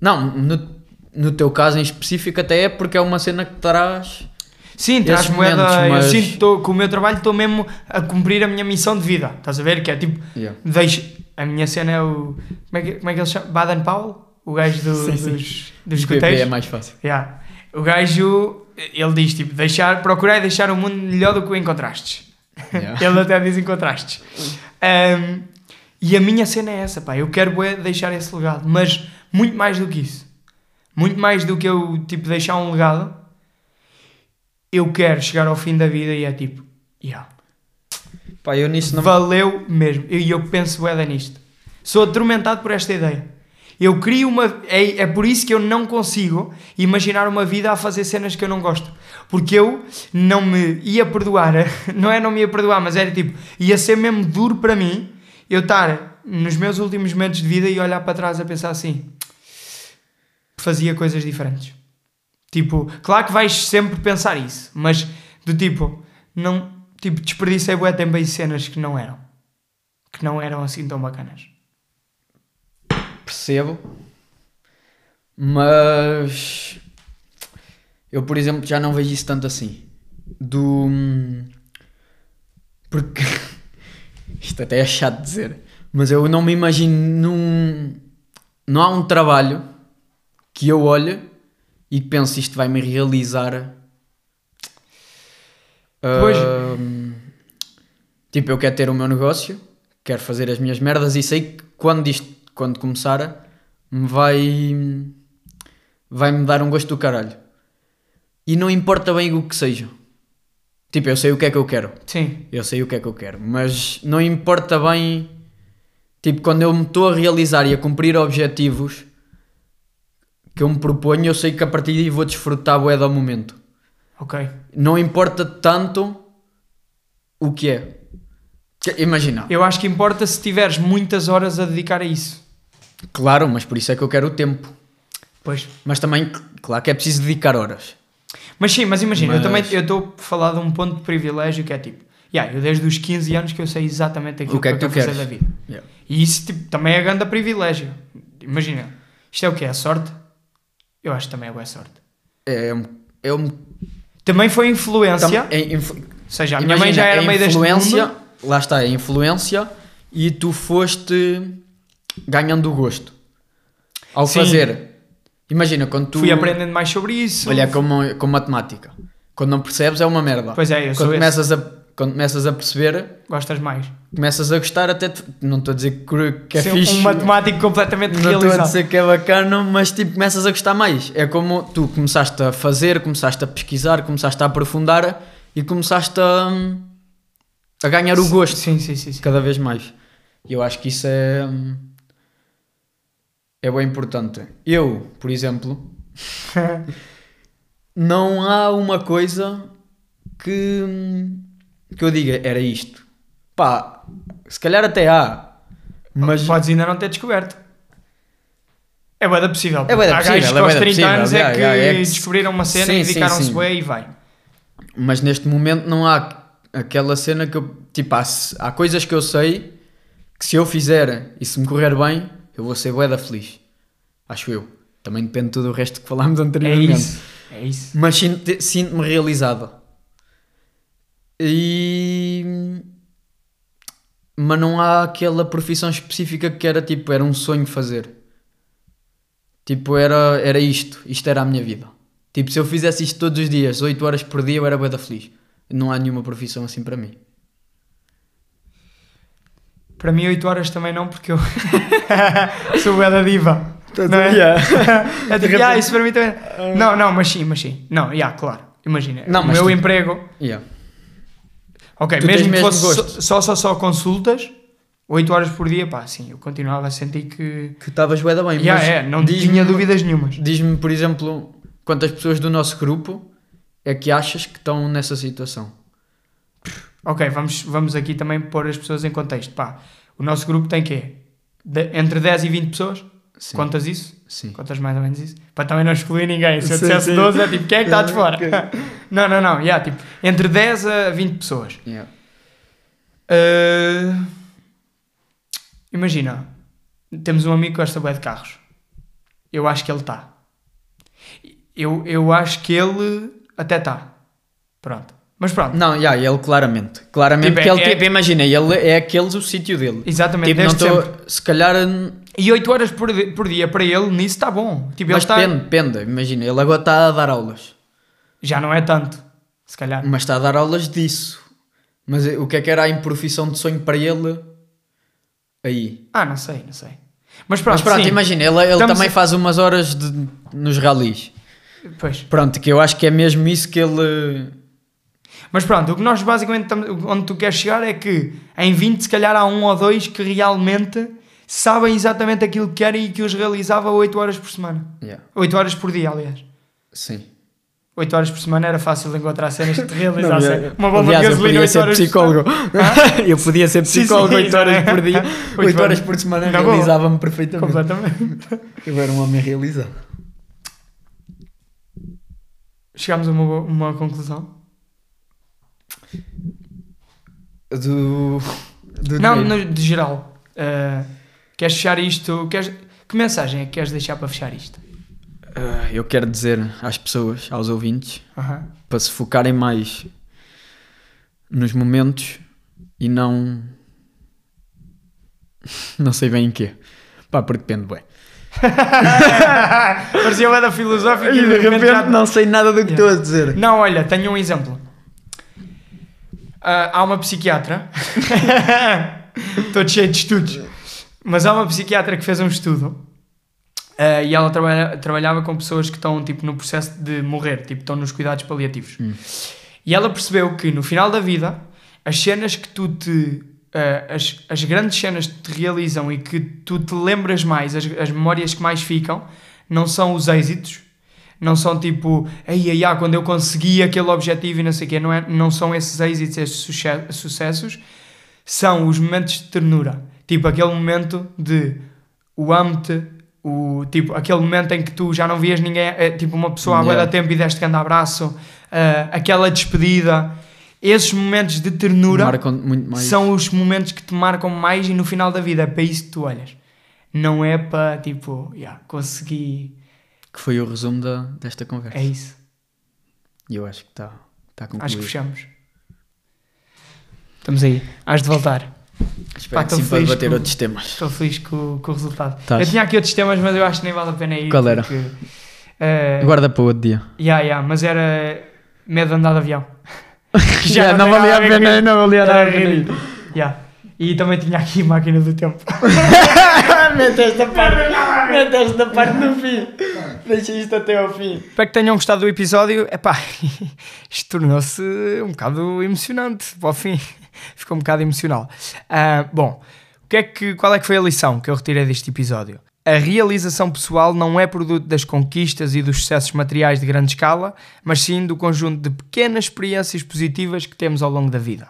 Não, no, no teu caso em específico até é porque é uma cena que traz... Sim, traz moeda. momentos, mas- Eu sinto que tô- que o meu trabalho estou mesmo a cumprir a minha missão de vida. Estás a ver? Que é tipo, Yeah. deixo. A minha cena é o. Como é que, como é que ele chama? Baden Powell? O gajo do- Sim, sim. dos, dos escuteiros. é mais fácil. Yeah. O gajo, ele diz tipo, deixar, procurar deixar o mundo melhor do que o encontrastes. Yeah. ele até diz encontrastes. Um, e a minha cena é essa, pá. Eu quero bué, deixar esse legado, mas muito mais do que isso. Muito mais do que eu tipo deixar um legado. Eu quero chegar ao fim da vida e é tipo, yeah, Pá, eu nisso não... valeu mesmo. E eu, penso bué nisto. Sou atormentado por esta ideia. Eu crio uma. É, é por isso que eu não consigo imaginar uma vida a fazer cenas que eu não gosto. Porque eu não me ia perdoar. Não é não me ia perdoar, mas era tipo. Ia ser mesmo duro para mim eu estar nos meus últimos momentos de vida e olhar para trás a pensar assim. Fazia coisas diferentes. Tipo, claro que vais sempre pensar isso, mas do tipo, não. Tipo, desperdicei bué em cenas que não eram. Que não eram assim tão bacanas. Percebo. Mas eu, por exemplo, já não vejo isso tanto assim. Do. Porque isto até é chato de dizer, mas eu não me imagino num. Não há um trabalho que eu olhe e que pense isto vai me realizar. Pois. Ahm, tipo, eu quero ter o meu negócio, quero fazer as minhas merdas e sei que quando isto, quando começar, me vai. vai-me dar um gosto do caralho. E não importa bem o que seja. Tipo, eu sei o que é que eu quero. Sim. Eu sei o que é que eu quero. Mas não importa bem. Tipo, quando eu me estou a realizar e a cumprir objetivos que eu me proponho, eu sei que a partir daí vou desfrutar bué do momento. Ok. Não importa tanto o que é. Imagina. Eu acho que importa se tiveres muitas horas a dedicar a isso. Claro, mas por isso é que eu quero o tempo. Pois. Mas também, claro que é preciso dedicar horas. Mas sim, mas imagina, eu Mas- também eu estou a falar de um ponto de privilégio que é tipo, yeah, eu desde os 15 anos que eu sei exatamente aquilo O que é que, que eu quero fazer da vida. E isso tipo, também é grande privilégio. Imagina, isto é o que? É sorte? Eu acho que também é boa sorte. É, um- é um. Também foi influência, tam- é influ- ou seja, a minha mãe imagina, já era é meio deste influência, mundo. Lá está, é influência e tu foste ganhando o gosto. Ao Sim. fazer. Imagina, quando tu. Fui aprendendo mais sobre isso. Olha, como, como matemática. Quando não percebes é uma merda. Pois é, eu quando esse. começas, a, quando começas a perceber, Gostas mais. começas a gostar até. te- não estou a dizer que, que é Ser fixe. um matemático completamente Não estou a realizado. dizer que é bacana, mas tipo, começas a gostar mais. É como tu começaste a fazer, começaste a pesquisar, começaste a aprofundar e começaste a, a ganhar o gosto Sim, sim, sim. sim. cada vez mais. E eu acho que isso é. É bem importante. Eu, por exemplo, não há uma coisa que, que eu diga era isto. Pá, se calhar até há. Mas Podes ainda não ter descoberto. É bué da possível. É bué da Há possível, gajos é que aos da 30 possível, anos é que é que- descobriram uma cena Sim, e dedicaram-se bué e vai. Mas neste momento não há aquela cena que eu. Tipo, há, há coisas que eu sei que se eu fizer e se me correr bem, eu vou ser bué da feliz. Acho eu. Também depende de tudo o resto que falámos É anteriormente. isso. É isso. Mas sinto- sinto-me realizado. E. Mas não há aquela profissão específica que era tipo, era um sonho fazer. Tipo, era, era isto. Isto era a minha vida. Tipo, se eu fizesse isto todos os dias, 8 horas por dia, eu era bué da feliz. Não há nenhuma profissão assim para mim. Para mim, 8 horas também não, porque eu sou bué da diva. Não é? Yeah. É tipo, ah, isso para mim também. Não, não, mas sim, mas sim. Não, já, claro. Imagina, Não, o meu tu- emprego. Yeah. Ok, Tu mesmo que mesmo fosse gosto. só, só, só consultas, 8 horas por dia, pá, sim, eu continuava a sentir que. Que estavas bué da bem, Já mas é, não tinha dúvidas nenhumas. Diz-me, por exemplo, quantas pessoas do nosso grupo é que achas que estão nessa situação? Ok, vamos, vamos aqui também pôr as pessoas em contexto. Pá, o nosso grupo tem quê? De- entre 10 e 20 pessoas? Sim. Contas isso? Sim. Contas mais ou menos isso? Para também não excluir ninguém. Se eu Sim, dissesse sim. 12, é tipo, quem é que está de fora? Ok. não, não, não. Yeah, tipo, entre 10 a 20 pessoas. Yeah. Uh, imagina, temos um amigo que gosta bem de carros. Eu acho que ele está. Eu, eu acho que ele até está. Pronto. Mas pronto. Não, yeah, ele claramente. Claramente Tipo, que é- ele, é- tipo, imagina, ele é aqueles o sítio dele. Exatamente. Tipo, não estou, se calhar, E 8 horas por, por dia para ele, nisso está bom. Tipo, mas ele depende, depende. Imagina, ele agora está a dar aulas, Já não é tanto. Se calhar. mas está a dar aulas disso. Mas o que é que era a profissão de sonho para ele aí? Ah, não sei, não sei. Mas pronto, Mas pronto, sim. imagina, ele, ele Estamos também a- faz umas horas de- nos ralis. Pois. Pronto, que eu acho que é mesmo isso que ele. Mas pronto, o que nós basicamente onde tu queres chegar é que em 20 se calhar há um ou dois que realmente sabem exatamente aquilo que querem e que os realizava 8 horas por semana. Yeah, 8 horas por dia, aliás. sim. 8 horas por semana era fácil encontrar cenas que te Não, realizassem. yeah. Uma bomba Aliás, de eu gasolina podia 8 ser horas por psicólogo. semana. eu podia ser psicólogo sim, 8 horas é. por dia. Oito 8 horas por semana realizava-me perfeitamente. Completamente. Eu era um homem realizado. Chegámos a uma, uma conclusão. Do. do Não, no- de geral. Uh, queres fechar isto? Queres, que mensagem é que queres deixar para fechar isto? Ah, eu quero dizer às pessoas, aos ouvintes, para se focarem mais nos momentos e não. Não sei bem em quê. Pá, porque depende, bem. Parecia uma da filosófica e de repente já... não sei nada do que Yeah. estou a dizer. Não, olha, tenho um exemplo. Ah, há uma psiquiatra. Estou cheio de estudos. Mas há uma psiquiatra que fez um estudo ah, e ela trabalha- trabalhava com pessoas que estão tipo, no processo de morrer, tipo, estão nos cuidados paliativos. E ela percebeu que no final da vida, as cenas que tu te. ah, as, as grandes cenas que te realizam e que tu te lembras mais, as, as memórias que mais ficam, não são os êxitos, não são tipo, ai ai ai, quando eu consegui aquele objetivo e não sei o quê, não, é, não são esses êxitos, esses suce- sucessos, são os momentos de ternura. Tipo, aquele momento de o amo-te, o, tipo, aquele momento em que tu já não vias ninguém, é, tipo, uma pessoa há bué Yeah. tempo e deste grande abraço, ah, aquela despedida, esses momentos de ternura Marcam muito mais. são os momentos que te marcam mais e no final da vida é para isso que tu olhas. Não é para, tipo, yeah, consegui, Que foi o resumo da, desta conversa. é isso. E eu acho que está tá concluído. Acho que fechamos. Estamos aí. Has de voltar. Espero Pá, que sim para debater com- outros temas. Estou feliz com, com o resultado. Tás. Eu tinha aqui outros temas, mas eu acho que nem vale a pena ir. Qual era? Porque, eh, Guarda para o outro dia. yeah, yeah, mas era medo de andar de avião. Que Já, não tem valia a pena, não valia nada a pena. Yeah. E também tinha aqui máquina do tempo. Mete esta parte, mete esta parte no fim. Deixa isto até ao fim. Espero que tenham gostado do episódio. Epá, isto tornou-se um bocado emocionante para o fim. Ficou um bocado emocional. Ah, bom, o que é que, qual é que foi a lição que eu retirei deste episódio? A realização pessoal não é produto das conquistas e dos sucessos materiais de grande escala, mas sim do conjunto de pequenas experiências positivas que temos ao longo da vida.